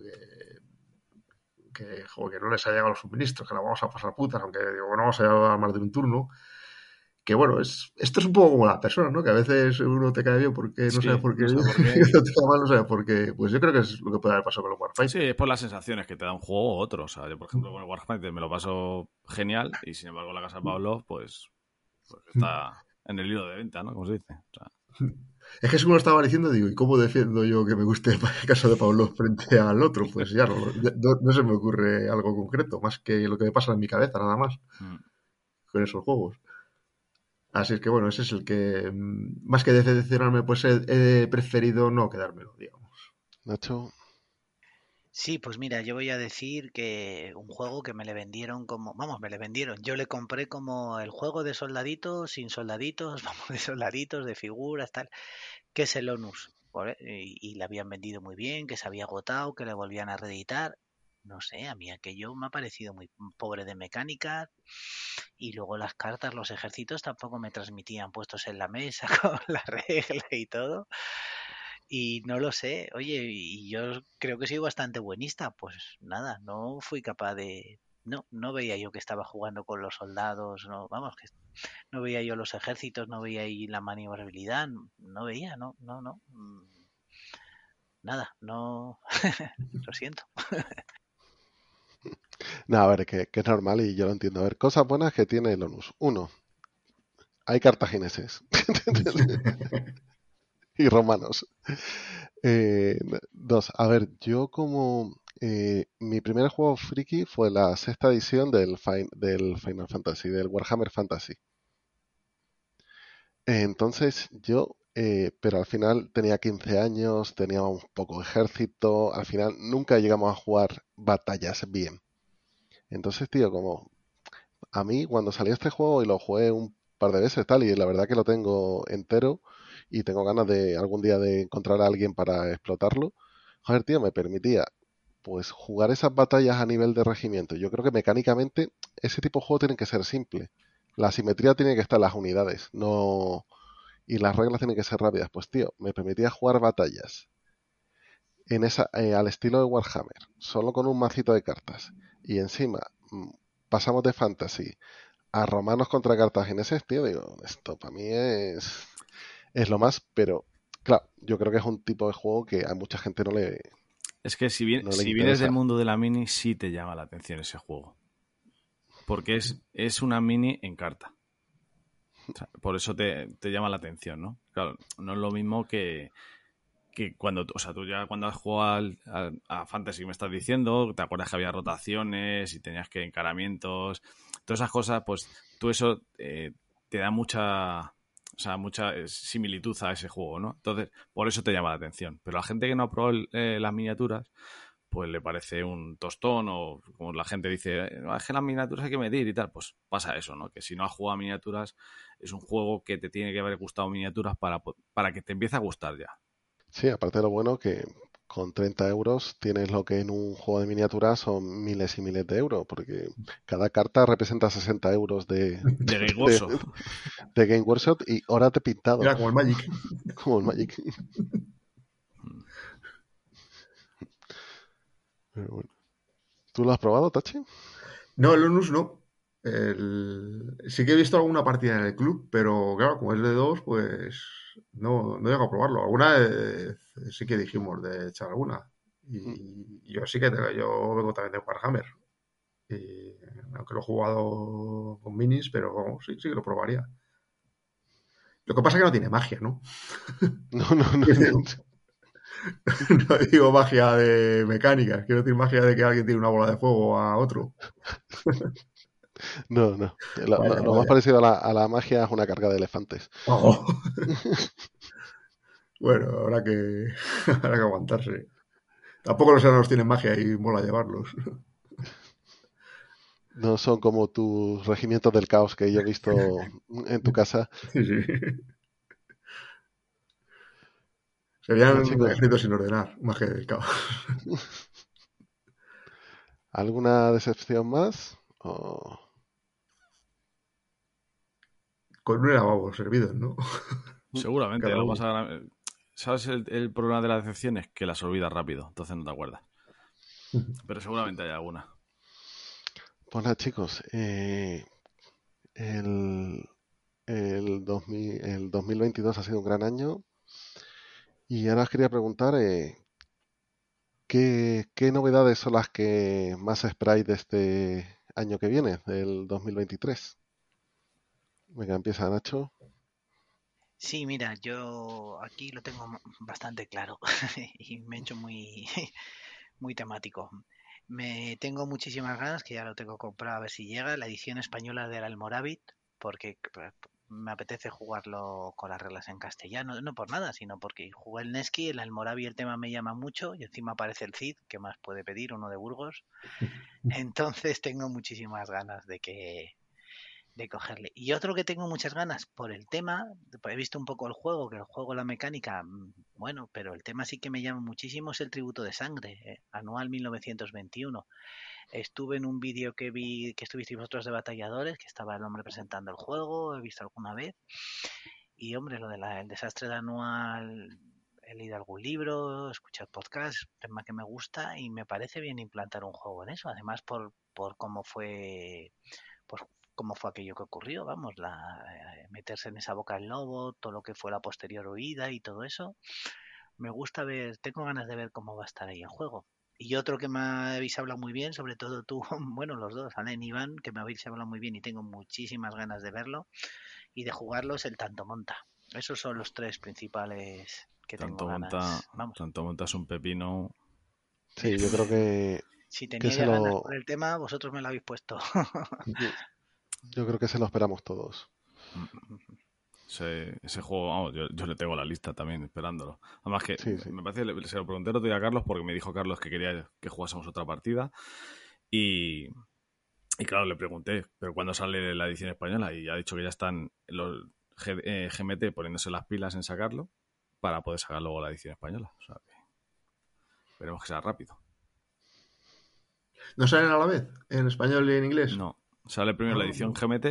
Que, que no les ha llegado los suministros, que la vamos a pasar putas, aunque digo, no vamos a llegar más de un turno que bueno, es, esto es un poco como la persona, ¿no? Que a veces uno te cae bien porque no sabe por qué, no, por qué. te mal, no sabe por qué. Pues yo creo que es lo que puede haber pasado con el Warfighter. Sí, es por las sensaciones que te da un juego u otro. O sea, yo, por ejemplo, con el me lo paso genial y sin embargo la casa de Pablo, pues, pues está en el hilo de venta, ¿no? Como se dice. Es que según lo estaba diciendo, digo, ¿y cómo defiendo yo que me guste el caso de Pablo frente al otro? Pues ya no, no, se me ocurre algo concreto, más que lo que me pasa en mi cabeza, nada más, mm. con esos juegos. Así es que bueno, ese es el que, mm, más que decepcionarme, pues he, preferido no quedármelo, digamos. Nacho. Sí, pues mira, yo voy a decir que un juego que me le vendieron como, vamos, me le vendieron, yo le compré como el juego de soldaditos, sin soldaditos, vamos, de soldaditos, de figuras, tal, que es el ONUS. Y, y le habían vendido muy bien, que se había agotado, que le volvían a reeditar no sé, a mí aquello me ha parecido muy pobre de mecánica y luego las cartas, los ejércitos tampoco me transmitían puestos en la mesa con la regla y todo. Y no lo sé, oye, y yo creo que soy bastante buenista, pues nada, no fui capaz de... No, no veía yo que estaba jugando con los soldados, no, vamos, que no veía yo los ejércitos, no veía ahí la maniobrabilidad, no veía, no, no, no. Mm, nada, no, lo siento. No, a ver, que, es normal y yo lo entiendo. A ver, cosas buenas que tiene el ONUS. Uno, hay cartagineses y romanos. Eh, dos, a ver, yo como eh, mi primer juego friki fue la sexta edición del, del Final Fantasy, del Warhammer Fantasy. Entonces yo eh, pero al final tenía 15 años, teníamos poco ejército, al final nunca llegamos a jugar batallas bien. Entonces, tío, como a mí cuando salió este juego y lo jugué un par de veces tal, y la verdad que lo tengo entero y tengo ganas de algún día de encontrar a alguien para explotarlo, joder, tío, me permitía pues jugar esas batallas a nivel de regimiento. Yo creo que mecánicamente ese tipo de juego tiene que ser simple. La simetría tiene que estar en las unidades, no y las reglas tienen que ser rápidas. Pues tío, me permitía jugar batallas en esa eh, al estilo de Warhammer, solo con un macito de cartas y encima mm, pasamos de fantasy a romanos contra cartagineses, tío, digo, esto para mí es es lo más, pero claro, yo creo que es un tipo de juego que a mucha gente no le es que si, bien, si vienes del mundo de la mini, sí te llama la atención ese juego. Porque es, es una mini en carta. por eso te, llama la atención, ¿no? Claro, no es lo mismo que, que cuando, o sea, tú ya cuando has jugado a Fantasy me estás diciendo, te acuerdas que había rotaciones y tenías que encaramientos, todas esas cosas, pues tú eso eh, te da mucha, o sea, mucha eh, similitud a ese juego, ¿no? Entonces, por eso te llama la atención. Pero la gente que no ha probado eh, las miniaturas, pues le parece un tostón o como la gente dice, es que las miniaturas hay que medir y tal, pues pasa eso, ¿no? Que si no has jugado a miniaturas, es un juego que te tiene que haber gustado miniaturas para, para que te empiece a gustar ya. Sí, aparte de lo bueno que con 30 euros tienes lo que en un juego de miniaturas son miles y miles de euros, porque cada carta representa 60 euros de, de Game Workshop. De, Game Workshop y horas de pintado. Mira, como el Magic. como el Magic. ¿Tú lo has probado, Tachi? No, el Onus no. Sí que he visto alguna partida en el club, pero claro, como es de dos, pues no, no llego a probarlo. Alguna vez sí que dijimos de echar alguna. Y, mm. yo sí que yo vengo también de Warhammer. Y, aunque lo he jugado con minis, pero sí, sí que lo probaría. Lo que pasa es que no tiene magia, ¿no? No, no, no. no digo magia de mecánica, quiero decir magia de que alguien tiene una bola de fuego a otro. No, no. Lo, más parecido a la, magia es una carga de elefantes. Oh. bueno, habrá que, habrá que aguantarse. Tampoco los enanos tienen magia y mola llevarlos. No son como tus regimientos del caos que yo he visto en tu casa. Sí, sí. Serían ejércitos sin ordenar, magia del caos. ¿Alguna decepción más? Con un lavabo servido, ¿no? Seguramente. ¿Sabes el, problema de las decepciones? Que las olvidas rápido, entonces no te acuerdas. Pero seguramente hay alguna. Pues nada, chicos. Eh, el, el, 2022 ha sido un gran año. Y ahora os quería preguntar eh, ¿qué, ¿qué, novedades son las que más esperáis de este año que viene, del 2023. Venga, empieza Nacho. Sí, mira, yo aquí lo tengo bastante claro y me he hecho muy, muy temático. Me tengo muchísimas ganas, que ya lo tengo comprado a ver si llega, la edición española del Almoravit, porque me apetece jugarlo con las reglas en castellano, no por nada, sino porque jugué el Neski, el Almoravi el tema me llama mucho y encima aparece el Cid, que más puede pedir, uno de Burgos. Entonces tengo muchísimas ganas de que de cogerle. Y otro que tengo muchas ganas por el tema, he visto un poco el juego, que el juego, la mecánica, mm, bueno, pero el tema sí que me llama muchísimo es el tributo de sangre, eh, anual 1921. Estuve en un vídeo que vi, que estuvisteis vosotros de batalladores, que estaba el hombre presentando el juego, he visto alguna vez. Y hombre, lo del desastre de anual, he leído algún libro, he escuchado podcast, tema que me gusta y me parece bien implantar un juego en eso. Además, por, por cómo fue, por cómo fue aquello que ocurrió, vamos, la, eh, meterse en esa boca del lobo, todo lo que fue la posterior huida y todo eso. Me gusta ver, tengo ganas de ver cómo va a estar ahí el juego. Y otro que me habéis hablado muy bien, sobre todo tú, bueno, los dos, Alain y Iván, que me habéis hablado muy bien y tengo muchísimas ganas de verlo y de jugarlo, es el Tanto Monta. Esos son los tres principales que tanto tengo ganas. Monta, Tanto Monta es un pepino. Sí, yo creo que. Si tenía ganas por el tema, vosotros me lo habéis puesto. yo creo que se lo esperamos todos. Ese, ese juego, vamos, yo, yo, le tengo la lista también esperándolo. Además que me parece, se lo pregunté el otro día a Carlos porque me dijo Carlos que quería que jugásemos otra partida y, y claro, le pregunté, pero ¿cuándo sale la edición española? Y ha dicho que ya están los GMT eh, poniéndose las pilas en sacarlo para poder sacar luego la edición española. O sea que esperemos que sea rápido. ¿No salen a la vez? ¿En español y en inglés? No, sale primero la ah. edición GMT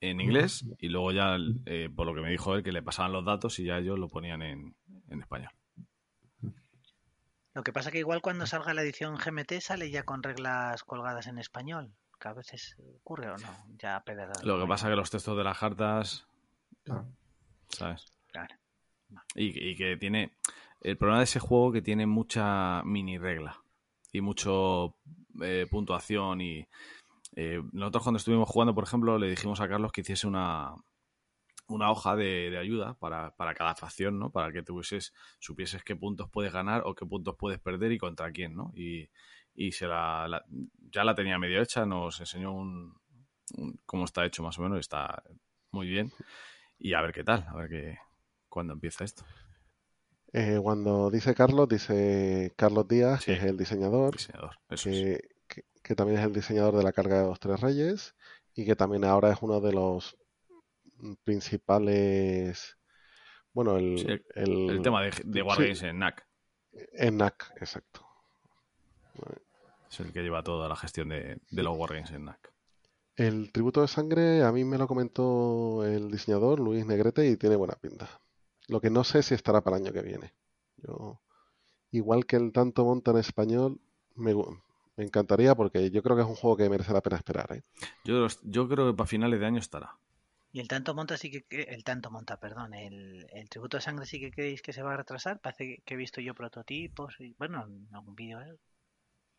en inglés y luego ya, eh, por lo que me dijo él, que le pasaban los datos y ya ellos lo ponían en, en español. Lo que pasa que igual cuando salga la edición GMT sale ya con reglas colgadas en español, que a veces ocurre o no, ya Lo que pasa que los textos de las cartas, ¿sabes? Claro. Y, y, que tiene... El problema de ese juego que tiene mucha mini regla y mucho eh, puntuación y eh, nosotros cuando estuvimos jugando, por ejemplo, le dijimos a Carlos que hiciese una, una hoja de, ayuda para, cada facción, ¿no? Para que tuvieses, supieses qué puntos puedes ganar o qué puntos puedes perder y contra quién, ¿no? Y, se la, ya la tenía medio hecha, nos enseñó un, cómo está hecho más o menos, está muy bien. Y a ver qué tal, a ver qué, cuándo empieza esto. Eh, cuando dice Carlos, dice Carlos Díaz, que es el diseñador. diseñador que también es el diseñador de la carga de los tres reyes y que también ahora es uno de los principales bueno el, el, tema de, de Wargames en NAC en NAC exacto. Es el que lleva toda la gestión de, de los Wargames en NAC el tributo de sangre a mí me lo comentó el diseñador Luis Negrete y tiene buena pinta. Lo que no sé si estará para el año que viene. Yo igual que el tanto monta en español me, me encantaría porque yo creo que es un juego que merece la pena esperar. ¿eh? Yo, yo creo que para finales de año estará. Y el tanto monta sí que el tanto monta, perdón, el, tributo de sangre sí que creéis que se va a retrasar. Parece que he visto yo prototipos y bueno, en algún vídeo. ¿eh?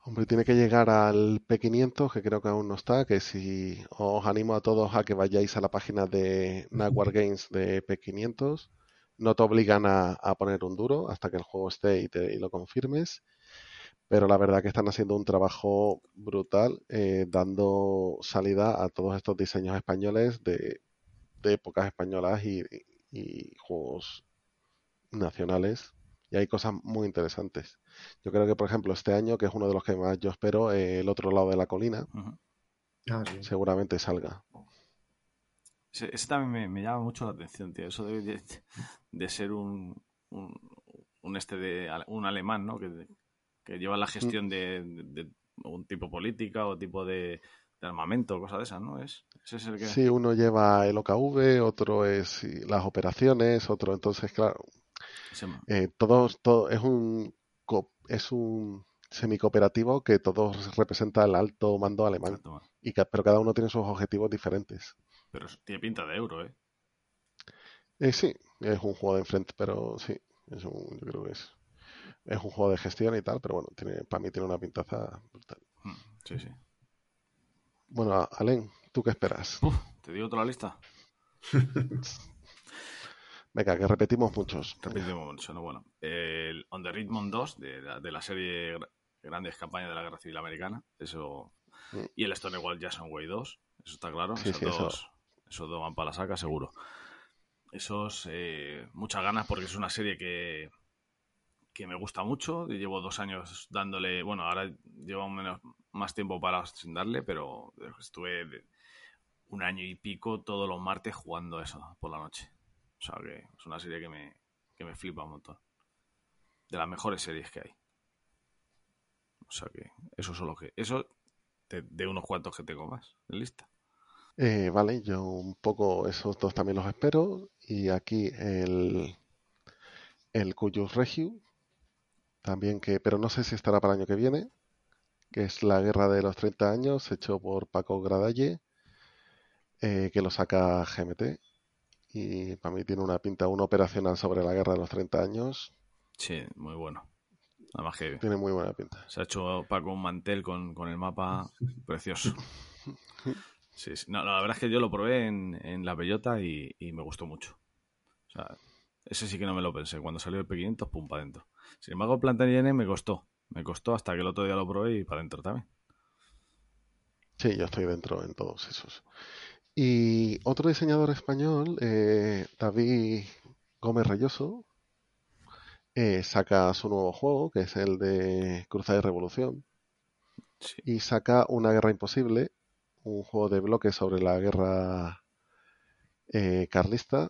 Hombre, tiene que llegar al P500, que creo que aún no está, que si os animo a todos a que vayáis a la página de Nagwar Games de P500, no te obligan a, poner un duro hasta que el juego esté y, te, y lo confirmes pero la verdad que están haciendo un trabajo brutal eh, dando salida a todos estos diseños españoles de, épocas españolas y, juegos nacionales y hay cosas muy interesantes. Yo creo que, por ejemplo, este año, que es uno de los que más yo espero, eh, el otro lado de la colina, ah, seguramente salga. Ese, también me, llama mucho la atención, tío. Eso debe de, ser un, un, este de un alemán, ¿no? Que, que lleva la mm. gestión de, un tipo política o tipo de, armamento, cosas de esas, ¿no? Es, ese es el que... Sí, uno lleva el OKV, otro es las operaciones, otro, entonces, claro, eh, todos, todo, es un es un semicooperativo que todos representa el alto mando alemán. y pero cada uno tiene sus objetivos diferentes. Pero tiene pinta de euro, ¿eh? ¿eh? sí, es un juego de enfrente, pero sí, es un, yo creo que es es un juego de gestión y tal, pero bueno, tiene, para mí tiene una pintaza brutal. Hmm, sí, sí. Bueno, Alen, ¿tú qué esperas? ¿Te digo toda la lista? Venga, que repetimos muchos. Repetimos mucho, no bueno. El On the Richmond 2, de la, de la serie Grandes Campañas de la Guerra Civil Americana, eso. Mm. Y el Stonewall Jackson Way 2, eso está claro. esos, dos, esos dos van para la saca, seguro. Esos, eh, muchas ganas porque es una serie que, que me gusta mucho. Llevo dos años dándole, bueno, ahora llevo menos, más tiempo para sin darle, pero estuve un año y pico todos los martes jugando eso por la noche. O sea que es una serie que me, que me flipa un montón. De las mejores series que hay. O sea que eso solo que. Eso de, unos cuantos que tengo más en lista. Eh, vale, yo un poco esos dos también los espero. Y aquí el, el Cuyus Regio, también que, pero no sé si estará para el año que viene, que es La Guerra de los 30 años, hecho por Paco Gradalle, eh, que lo saca GMT. Y para mí tiene una pinta, una operacional sobre la Guerra de los 30 años. Sí, muy bueno. Además que tiene muy buena pinta. Se ha hecho Paco un mantel con, el mapa precioso. Sí, No, la verdad es que yo lo probé en, la bellota y, y, me gustó mucho. O sea, ese sí que no me lo pensé. Cuando salió el P500, pum, para adentro. Sin embargo, Plantagen me costó. Me costó hasta que el otro día lo probé y para adentro también. Sí, yo estoy dentro en todos esos. Y otro diseñador español, eh, David Gómez Rayoso, eh, saca su nuevo juego, que es el de Cruzada y Revolución, Sí. y saca Una Guerra Imposible, un juego de bloques sobre la guerra eh, carlista,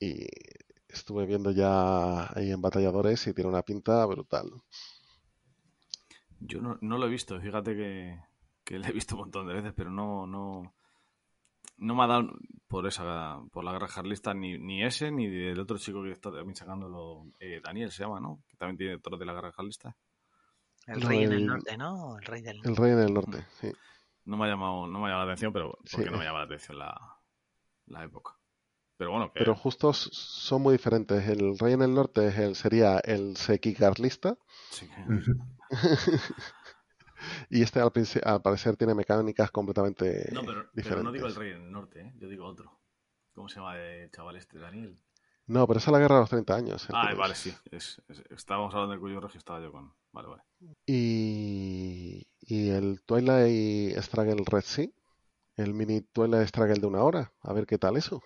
y estuve viendo ya ahí en Batalladores y tiene una pinta brutal. Yo no, no lo he visto, fíjate que, que lo he visto un montón de veces, pero no, no, no me ha dado por esa, por la guerra carlista ni, ni ese, ni del otro chico que está también sacándolo, eh, Daniel se llama, ¿no? Que también tiene otro de la guerra carlista. El No, rey en el el- norte, ¿no? El rey del El Rey del Norte, sí. No me ha llamado, no me ha llamado la atención, pero porque Sí. no me llama la atención la, la época. Pero bueno, que Pero justo s- son muy diferentes. El Rey en el Norte es el, sería el Seki carlista, sí y este al, parecer tiene mecánicas completamente No, pero, no digo el rey en el norte, ¿eh? yo digo otro. ¿Cómo se llama el chaval este? Daniel. No, pero esa es la guerra de los 30 años. Ah, vale, sí. Es, es- estábamos hablando del cuyo regio, estaba yo con. Vale, vale. Y, y el Twilight Struggle Red Sea, el mini Twilight Struggle de una hora. A ver qué tal eso.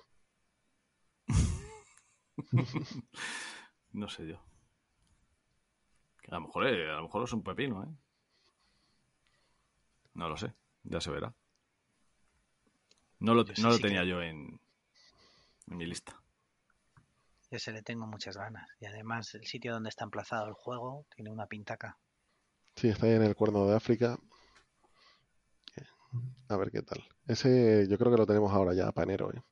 No sé yo. Que a lo mejor, eh, a lo mejor es un pepino, ¿eh? No lo sé, ya se verá. No lo, Yo sí, no lo sí que- tenía yo en, en mi lista. Yo se le tengo muchas ganas. Y además el sitio donde está emplazado el juego tiene una pintaca. Sí, está ahí en el cuerno de África. A ver qué tal. Ese yo creo que lo tenemos ahora ya para enero. ¿eh?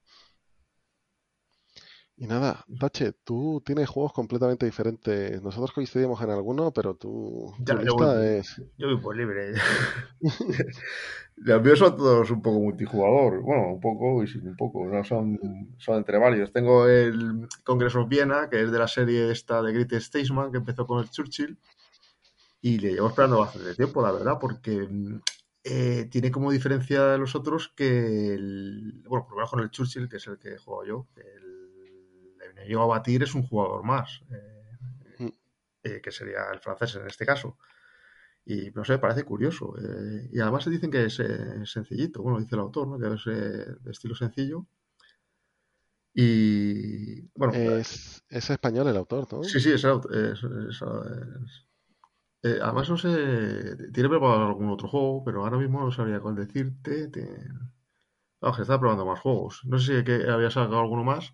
Y nada, Tache, tú tienes juegos completamente diferentes. Nosotros coincidimos en alguno, pero tú, tu Ya, yo lista voy- es... Yo voy por libre. Los míos son todos un poco multijugador. Bueno, un poco y sin un poco. No son, son entre varios. Tengo el Congress of Viena, que es de la serie esta de Great Statesman, que empezó con el Churchill. Y le llevo esperando bastante tiempo, la verdad, porque eh, tiene como diferencia de los otros que el, bueno, por lo menos con el Churchill, que es el que he jugado yo, que el, a batir es un jugador más, eh, Mm. eh, que sería el francés en este caso. Y no sé, parece curioso. eh, y además se dicen que es eh, sencillito, bueno, dice el autor, ¿no? que es eh, de estilo sencillo. Y bueno, Es, es español el autor, ¿no? Sí, sí, es, es- es- además, no sé, tiene preparado algún otro juego, pero ahora mismo no sabría cuál decirte. Te- que está probando más juegos. No sé si que había sacado alguno más.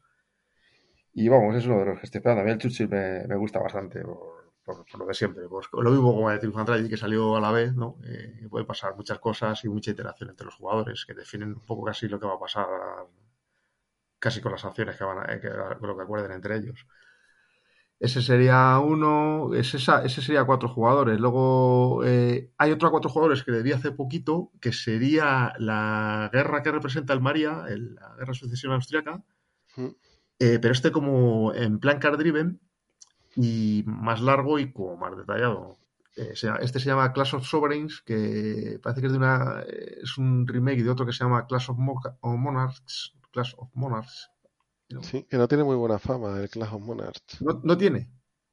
Y vamos, es uno de los que estoy esperando. A mí el Churchill me, me gusta bastante por, por- lo de siempre. Pues lo mismo como el Triumph and Tragedy, que salió a la vez, ¿no? Eh, puede pasar muchas cosas y mucha interacción entre los jugadores que definen un poco casi lo que va a pasar, casi con las acciones que van a, eh, con lo que acuerden entre ellos. Ese sería uno, esa- ese sería cuatro jugadores. Luego eh, hay otro a cuatro jugadores que le vi hace poquito, que sería la guerra que representa el María, la guerra de sucesión austriaca, Mm. Eh, pero este como en plan card driven y más largo y como más detallado. Eh, este se llama Clash of Sovereigns, que parece que es de una eh, es un remake de otro que se llama Clash of, Mo- of Monarchs. Clash of Monarchs. Sí, que no tiene muy buena fama el Clash of Monarchs. No, no tiene.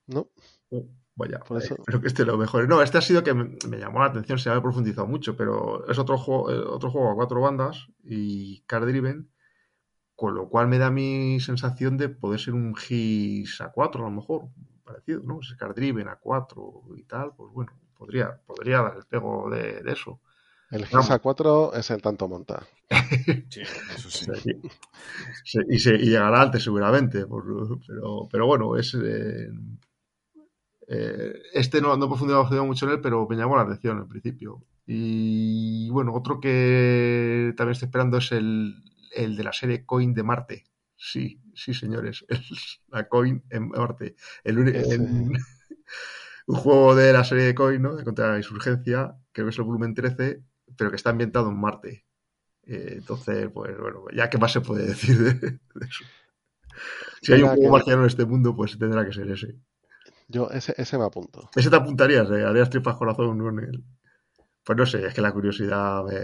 ¿No? Oh, vaya, Por eso- espero que este lo mejore. No, este ha sido que me, me llamó la atención, se había profundizado mucho, pero es otro juego, eh, otro juego a cuatro bandas y card driven, con lo cual me da mi sensación de poder ser un GIS a 4 a lo mejor, parecido, ¿no? Card driven a 4 y tal, pues bueno, podría, podría dar el pego de, de eso. El Vamos. GISA 4 es el tanto monta. Sí, eso sí. Y, se, y llegará antes seguramente, por- pero, pero bueno, es eh, eh, este no, no he profundizado mucho en él, pero me llamó la atención al principio. Y bueno, otro que también estoy esperando es el, el de la serie Coin de Marte. Sí, sí, señores, es la Coin en Marte. El, en- un juego de la serie de Coin, ¿no? De contra la insurgencia, que es el volumen 13, pero que está ambientado en Marte. Eh, entonces, pues bueno, ya qué más se puede decir de, de eso. Si hay un juego marciano en este mundo, pues tendrá que ser ese. Yo ese, ese me apunto. Ese te apuntarías, ¿eh? harías tripas corazón con él. Pues no sé, es que la curiosidad me,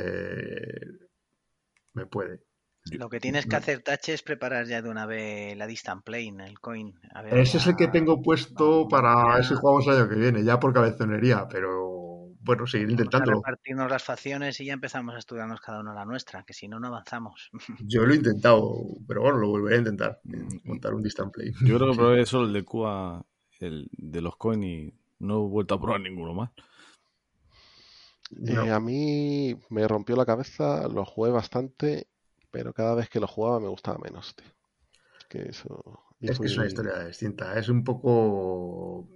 me puede. Lo que tienes que hacer, Tache, es preparar ya de una vez la Distant Plane, el coin. A ver, Ese es el que ya- tengo puesto para ya- ese jugamos el año que viene, ya por cabezonería, pero bueno, seguir Vamos a intentándolo. repartirnos las facciones y ya empezamos a estudiarnos cada uno la nuestra, que si no, no avanzamos. Yo lo he intentado, pero bueno, lo volveré a intentar. Montar un distant play. Yo creo que Sí. probé solo el de Cuba, el de los coin y no he vuelto a probar ninguno más. No. Eh, a mí me rompió la cabeza, lo jugué bastante, pero cada vez que lo jugaba me gustaba menos, tío. Que eso. Es que es una historia distinta. Es un poco.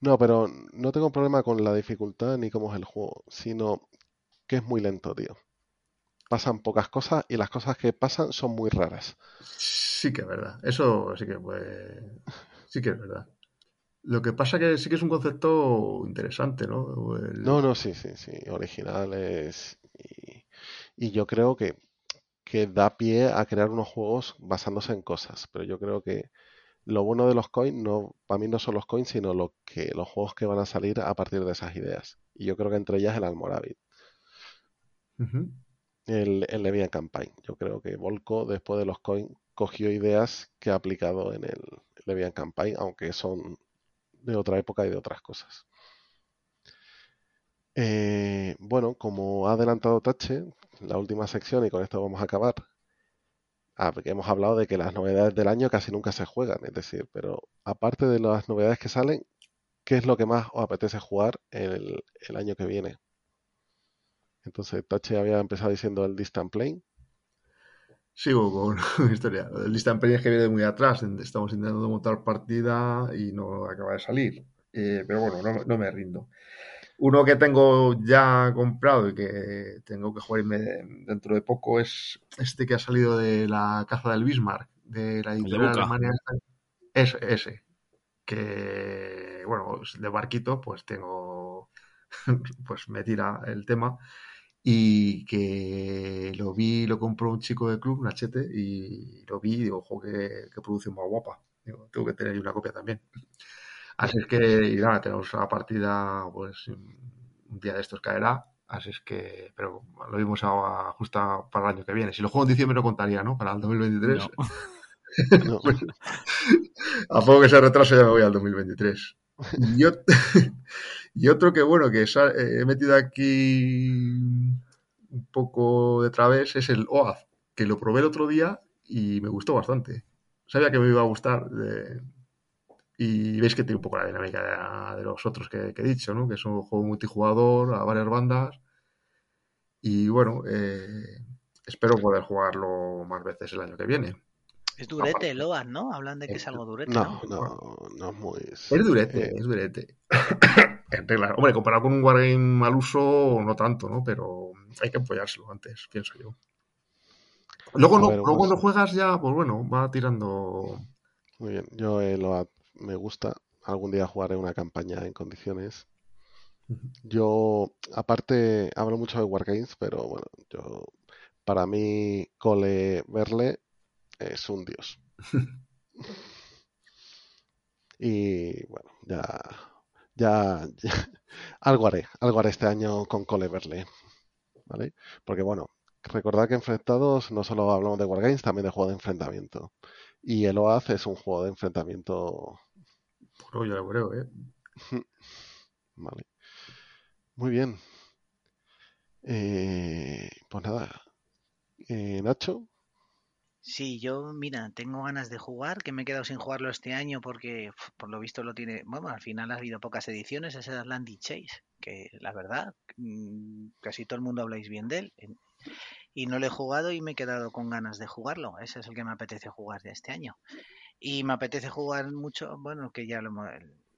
No, pero no tengo problema con la dificultad ni cómo es el juego, sino que es muy lento, tío. Pasan pocas cosas y las cosas que pasan son muy raras. Sí que es verdad. Eso sí que puede. Sí que es verdad. Lo que pasa que sí que es un concepto interesante, ¿no? El- No, no, sí, sí, sí, originales. Y, y yo creo que, que da pie a crear unos juegos basándose en cosas, pero yo creo que lo bueno de los coins, no, para mí no son los coins, sino lo que, los juegos que van a salir a partir de esas ideas. Y yo creo que entre ellas el Almoravid, el, el Levian Campaign. Yo creo que Volco, después de los coins, cogió ideas que ha aplicado en el Levian Campaign, aunque son de otra época y de otras cosas. Eh, bueno, como ha adelantado Tache, la última sección, y con esto vamos a acabar, ah, porque hemos hablado de que las novedades del año casi nunca se juegan, es decir, pero aparte de las novedades que salen, ¿qué es lo que más os apetece jugar el, el año que viene? Entonces, Tache había empezado diciendo el Distant Plane. Sigo con la historia. El distant play es que viene muy atrás. Estamos intentando montar partida y no acaba de salir. Eh, pero bueno, no, no me rindo. Uno que tengo ya comprado y que tengo que jugarme dentro de poco es este que ha salido de la caza del Bismarck, de la editorial Buca. Alemania. Ese, ese. Que, bueno, de barquito, pues tengo, pues me tira el tema. Y que lo vi, lo compró un chico del club, Nachete, y lo vi y digo, ojo, qué, qué producción más guapa. Digo, tengo que tener una copia también. Así es que, y nada, tenemos la partida, pues un día de estos caerá. Así es que, pero lo vimos ahora justo para el año que viene. Si lo juego en diciembre no contaría, ¿no? Para el 2023. No. No, A poco que se retrase ya me voy al 2023. Y, ot- y otro que, bueno, que eh, he metido aquí un poco de través es el OAZ, que lo probé el otro día y me gustó bastante. Sabía que me iba a gustar. de- Y veis que tiene un poco la dinámica de, de los otros que, que he dicho, ¿no? Que es un juego multijugador a varias bandas. Y bueno, eh, espero poder jugarlo más veces el año que viene. Es durete el OAS, ¿no? Hablan de que es algo durete, ¿no? no, no, no es muy... Es durete, eh, es durete. en regla. Hombre, comparado con un wargame al uso, no tanto, ¿no? Pero hay que apoyárselo antes, pienso yo. Luego, no, ver, luego pues- cuando juegas ya, pues bueno, va tirando. Muy bien, yo eh, lo, me gusta. Algún día jugaré una campaña en condiciones. Yo, aparte, hablo mucho de Wargames, pero bueno, yo, para mí, Cole Verle es un dios. Y bueno, ya, ya, ya- algo haré, algo haré este año con Cole Verle, ¿vale? Porque bueno, recordad que enfrentados no solo hablamos de Wargames, también de juego de enfrentamiento. Y el OAZ es un juego de enfrentamiento, Pues yo lo creo, ¿eh? ¿vale? Muy bien. Eh, pues nada, Eh, Nacho, Sí, yo, mira, tengo ganas de jugar, que me he quedado sin jugarlo este año porque por lo visto lo tiene, bueno, al final ha habido pocas ediciones, es el Atlantic Chase, que la verdad, mm, casi todo el mundo habláis bien de él. Y no lo he jugado y me he quedado con ganas de jugarlo. Ese es el que me apetece jugar de este año. Y me apetece jugar mucho, bueno, que ya lo hemos,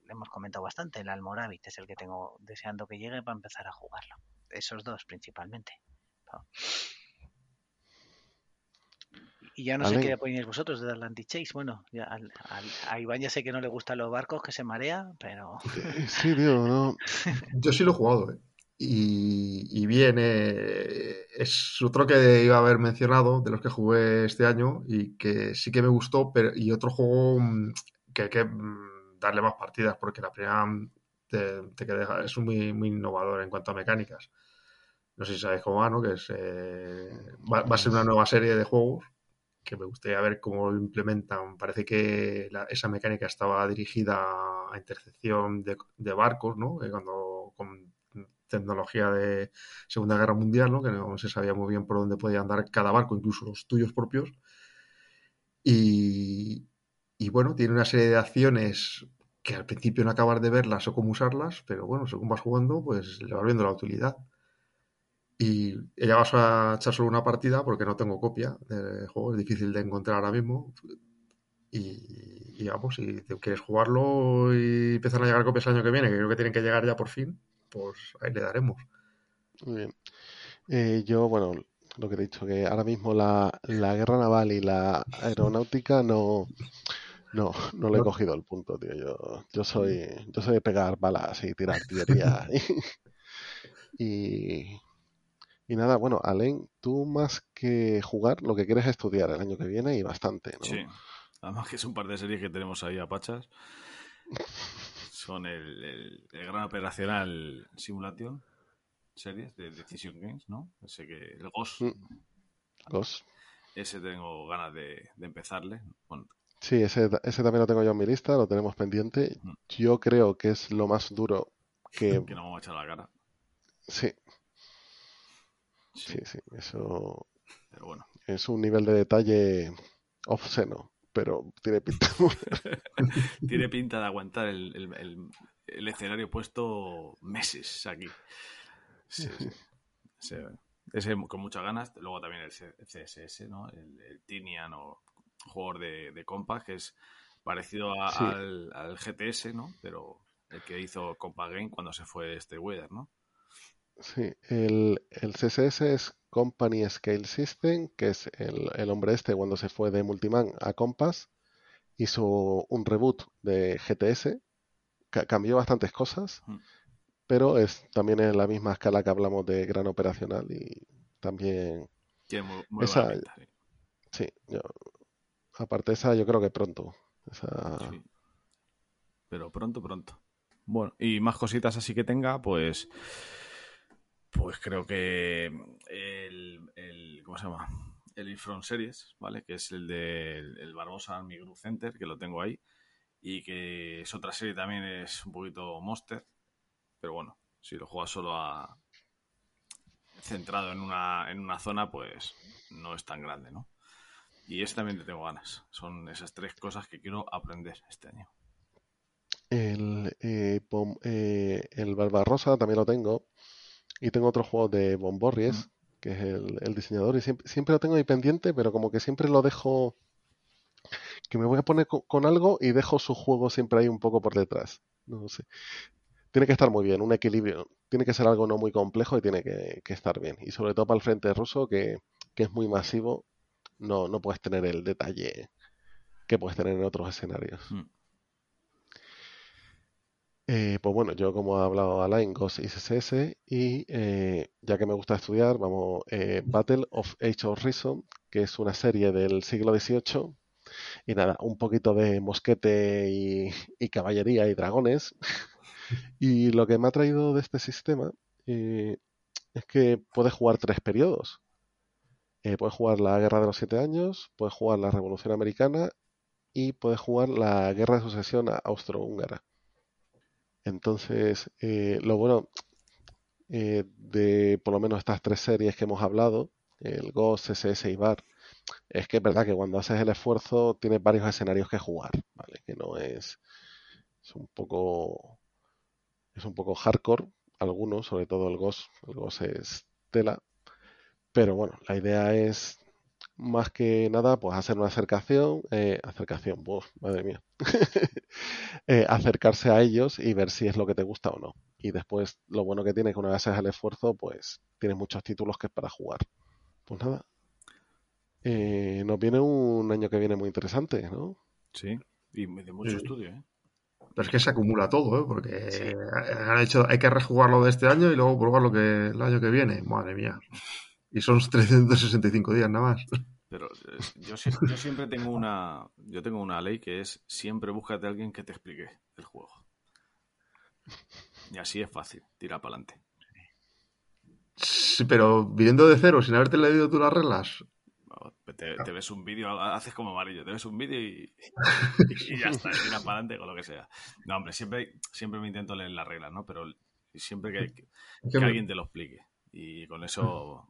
lo hemos comentado bastante, el Almoravit es el que tengo deseando que llegue para empezar a jugarlo. Esos dos principalmente. Y ya no sé qué opináis vosotros de Atlantic Chase. Bueno, ya al- al- a Iván ya sé que no le gustan los barcos, que se marea, pero sí, tío, no, Yo sí lo he jugado, ¿eh? Y, y bien, eh, es otro que iba a haber mencionado de los que jugué este año y que sí que me gustó, pero y otro juego mm, que hay que mm, darle más partidas porque la primera mm, te, te queda- es muy, muy innovador en cuanto a mecánicas. No sé si sabéis cómo va, ¿no? Que es, eh, va, va a ser una nueva serie de juegos que me gustaría ver cómo lo implementan. Parece que la- esa mecánica estaba dirigida a intercepción de, de barcos, ¿no? Eh, cuando con tecnología de Segunda Guerra Mundial, ¿no? que no se sabía muy bien por dónde podía andar cada barco, incluso los tuyos propios. Y, bueno, tiene una serie de acciones que al principio no acabas de verlas o cómo usarlas, pero bueno, según vas jugando, pues le vas viendo la utilidad. Y ella vas a echar solo una partida porque no tengo copia del juego, es difícil de encontrar ahora mismo. Y, vamos, si quieres jugarlo y empiezan a llegar copias el año que viene, que creo que tienen que llegar ya por fin, pues ahí le daremos. Muy bien. Eh, yo, bueno, lo que he dicho, que ahora mismo la, la guerra naval y la aeronáutica no, no, no le he cogido el punto, tío. Yo, yo soy, yo soy de pegar balas y tirar artillería. y, y nada, bueno, Alain, tú más que jugar, lo que quieres es estudiar el año que viene y bastante, ¿no? Sí. Además que es un par de series que tenemos ahí a pachas. Son el, el, el Gran Operacional Simulation series de Decision Games, ¿no? Ese que el Ghost. Mm. Ghost. Ese tengo ganas de, de empezarle. Bueno, Sí, ese, ese también lo tengo yo en mi lista, lo tenemos pendiente. Mm. Yo creo que es lo más duro que... que no vamos a echar la cara. Sí, Sí, sí, sí, eso Pero bueno. es un nivel de detalle obsceno, pero tiene pinta. Tiene pinta de aguantar el, el- el- el escenario puesto meses aquí. Sí, sí. Sí, Ese con muchas ganas. Luego también el CSS, ¿no? El, el Tinian o jugador de, de que es parecido a- Sí. al, al GTS, ¿no? Pero el que hizo Compass Game cuando se fue este Weather, ¿no? Sí, el, el CSS es Company Scale System, que es el, el hombre este cuando se fue de Multiman a Compass, hizo un reboot de GTS, ca- cambió bastantes cosas, Mm. pero es también en la misma escala que hablamos de gran operacional y también, Tiene muy, muy Esa- pinta, sí. sí, yo, aparte de esa yo creo que pronto. Esa, Sí. Pero pronto, pronto. Bueno, y más cositas así que tenga, pues. Pues creo que el, ¿cómo se llama? El Infront Series, ¿vale? Que es el de el Barbosa Army Group Center, que lo tengo ahí. Y que es otra serie también, es un poquito monster. Pero bueno, si lo juegas solo a centrado en una, en una zona, pues no es tan grande, ¿no? Y ese también le tengo ganas. Son esas tres cosas que quiero aprender este año. El, eh, eh, el Barbarossa también lo tengo. Y tengo otro juego de Bomborries, que es el, el diseñador. Y siempre, siempre lo tengo ahí pendiente, pero como que siempre lo dejo. Que me voy a poner co- con, algo y dejo su juego siempre ahí un poco por detrás. No sé. Tiene que estar muy bien, un equilibrio. Tiene que ser algo no muy complejo y tiene que, que estar bien. Y sobre todo para el frente ruso, que, que es muy masivo, no, no puedes tener el detalle que puedes tener en otros escenarios. Mm. Eh, pues bueno, yo como ha hablado Alain, Ghost y CSS y eh, ya que me gusta estudiar, vamos, eh, Battle of Age of Reason, que es una serie del siglo XVIII y nada, un poquito de mosquete y, y caballería y dragones. Y lo que me ha traído de este sistema eh, es que puedes jugar tres periodos. Eh, puedes jugar la Guerra de los Siete Años, puedes jugar la Revolución Americana y puedes jugar la Guerra de Sucesión austrohúngara. Entonces, eh, lo bueno eh, de por lo menos estas tres series que hemos hablado, el Ghost, CSS y VAR, es que es verdad que cuando haces el esfuerzo tienes varios escenarios que jugar, ¿vale? Que no es, es un poco es un poco hardcore, algunos, sobre todo el Ghost, el Ghost es tela, pero bueno, la idea es más que nada, pues hacer una acercación, eh, acercación, uf, madre mía, eh, acercarse a ellos y ver si es lo que te gusta o no. Y después, lo bueno que tiene es que una vez haces el esfuerzo, pues tienes muchos títulos que es para jugar. Pues nada, eh, nos viene un año que viene muy interesante, ¿no? Sí, y de mucho Sí. estudio, ¿eh? Pero es que se acumula todo, ¿eh? Porque Sí. han hecho, hay que rejugar lo de este año y luego probar lo que el año que viene. Madre mía. Y son 365 días nada más. Pero eh, yo, yo siempre tengo una yo tengo una ley que es siempre búscate a alguien que te explique el juego. Y así es fácil, tira para adelante. Sí, pero viniendo de cero, sin haberte leído tú las reglas. Te, te ves un vídeo, haces como amarillo, te ves un vídeo y, y ya está, tira para adelante con lo que sea. No, hombre, siempre, siempre me intento leer las reglas, ¿no? Pero siempre que, que, alguien te lo explique. Y con eso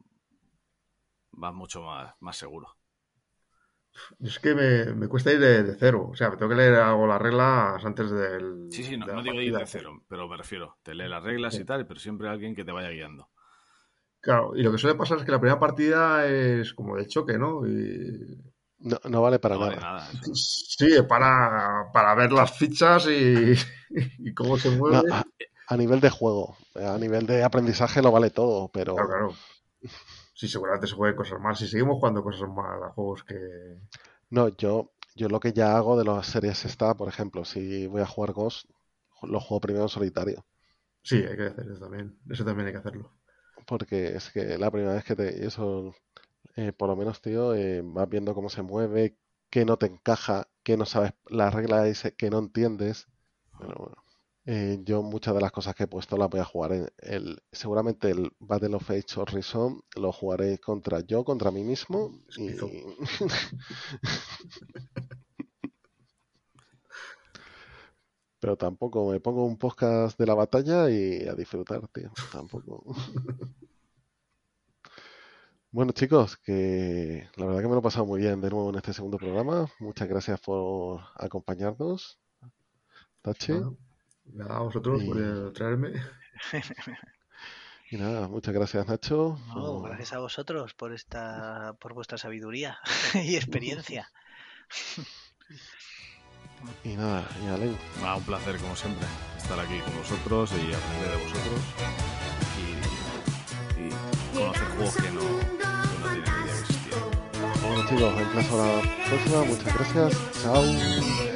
vas mucho más, más seguro. Es que me, cuesta ir de, cero. O sea, me tengo que leer algo las reglas antes del. Sí, sí, no, no digo ir de cero, pero me refiero. Te lee las reglas y tal, pero siempre alguien que te vaya guiando. Claro, y lo que suele pasar es que la primera partida es como de choque, ¿no? Y... No, vale para nada. Sí, para, para ver las fichas y, cómo se mueve. a, nivel de juego, a nivel de aprendizaje lo vale todo, pero. Claro, claro. Sí, seguramente se juegan cosas mal. Si seguimos jugando cosas mal a juegos que. No, yo, yo lo que ya hago de las series está, por ejemplo, si voy a jugar Ghost, lo juego primero en solitario. Sí, hay que hacer eso también. Eso también hay que hacerlo. Porque es que la primera vez que te. Eso, eh, por lo menos, tío, eh, vas viendo cómo se mueve, qué no te encaja, qué no sabes. La regla dice que no entiendes. Pero bueno. Eh, yo muchas de las cosas que he puesto las voy a jugar en el, seguramente el Battle of Age Reason lo jugaré contra yo, contra mí mismo y... Pero tampoco me pongo un podcast de la batalla y a disfrutar, tío. Tampoco. Bueno, chicos, que la verdad que me lo he pasado muy bien de nuevo en este segundo programa. Muchas gracias por acompañarnos. Tachi. Nada, a vosotros por traerme. Y nada, muchas gracias Nacho. gracias a vosotros por esta, por vuestra sabiduría y experiencia. Y nada, y Alen. un placer como siempre estar aquí con vosotros y aprender de vosotros y, y conocer juegos que no, que no tienen idea que existían. Bueno chicos, emplazo a la próxima, muchas gracias, chao.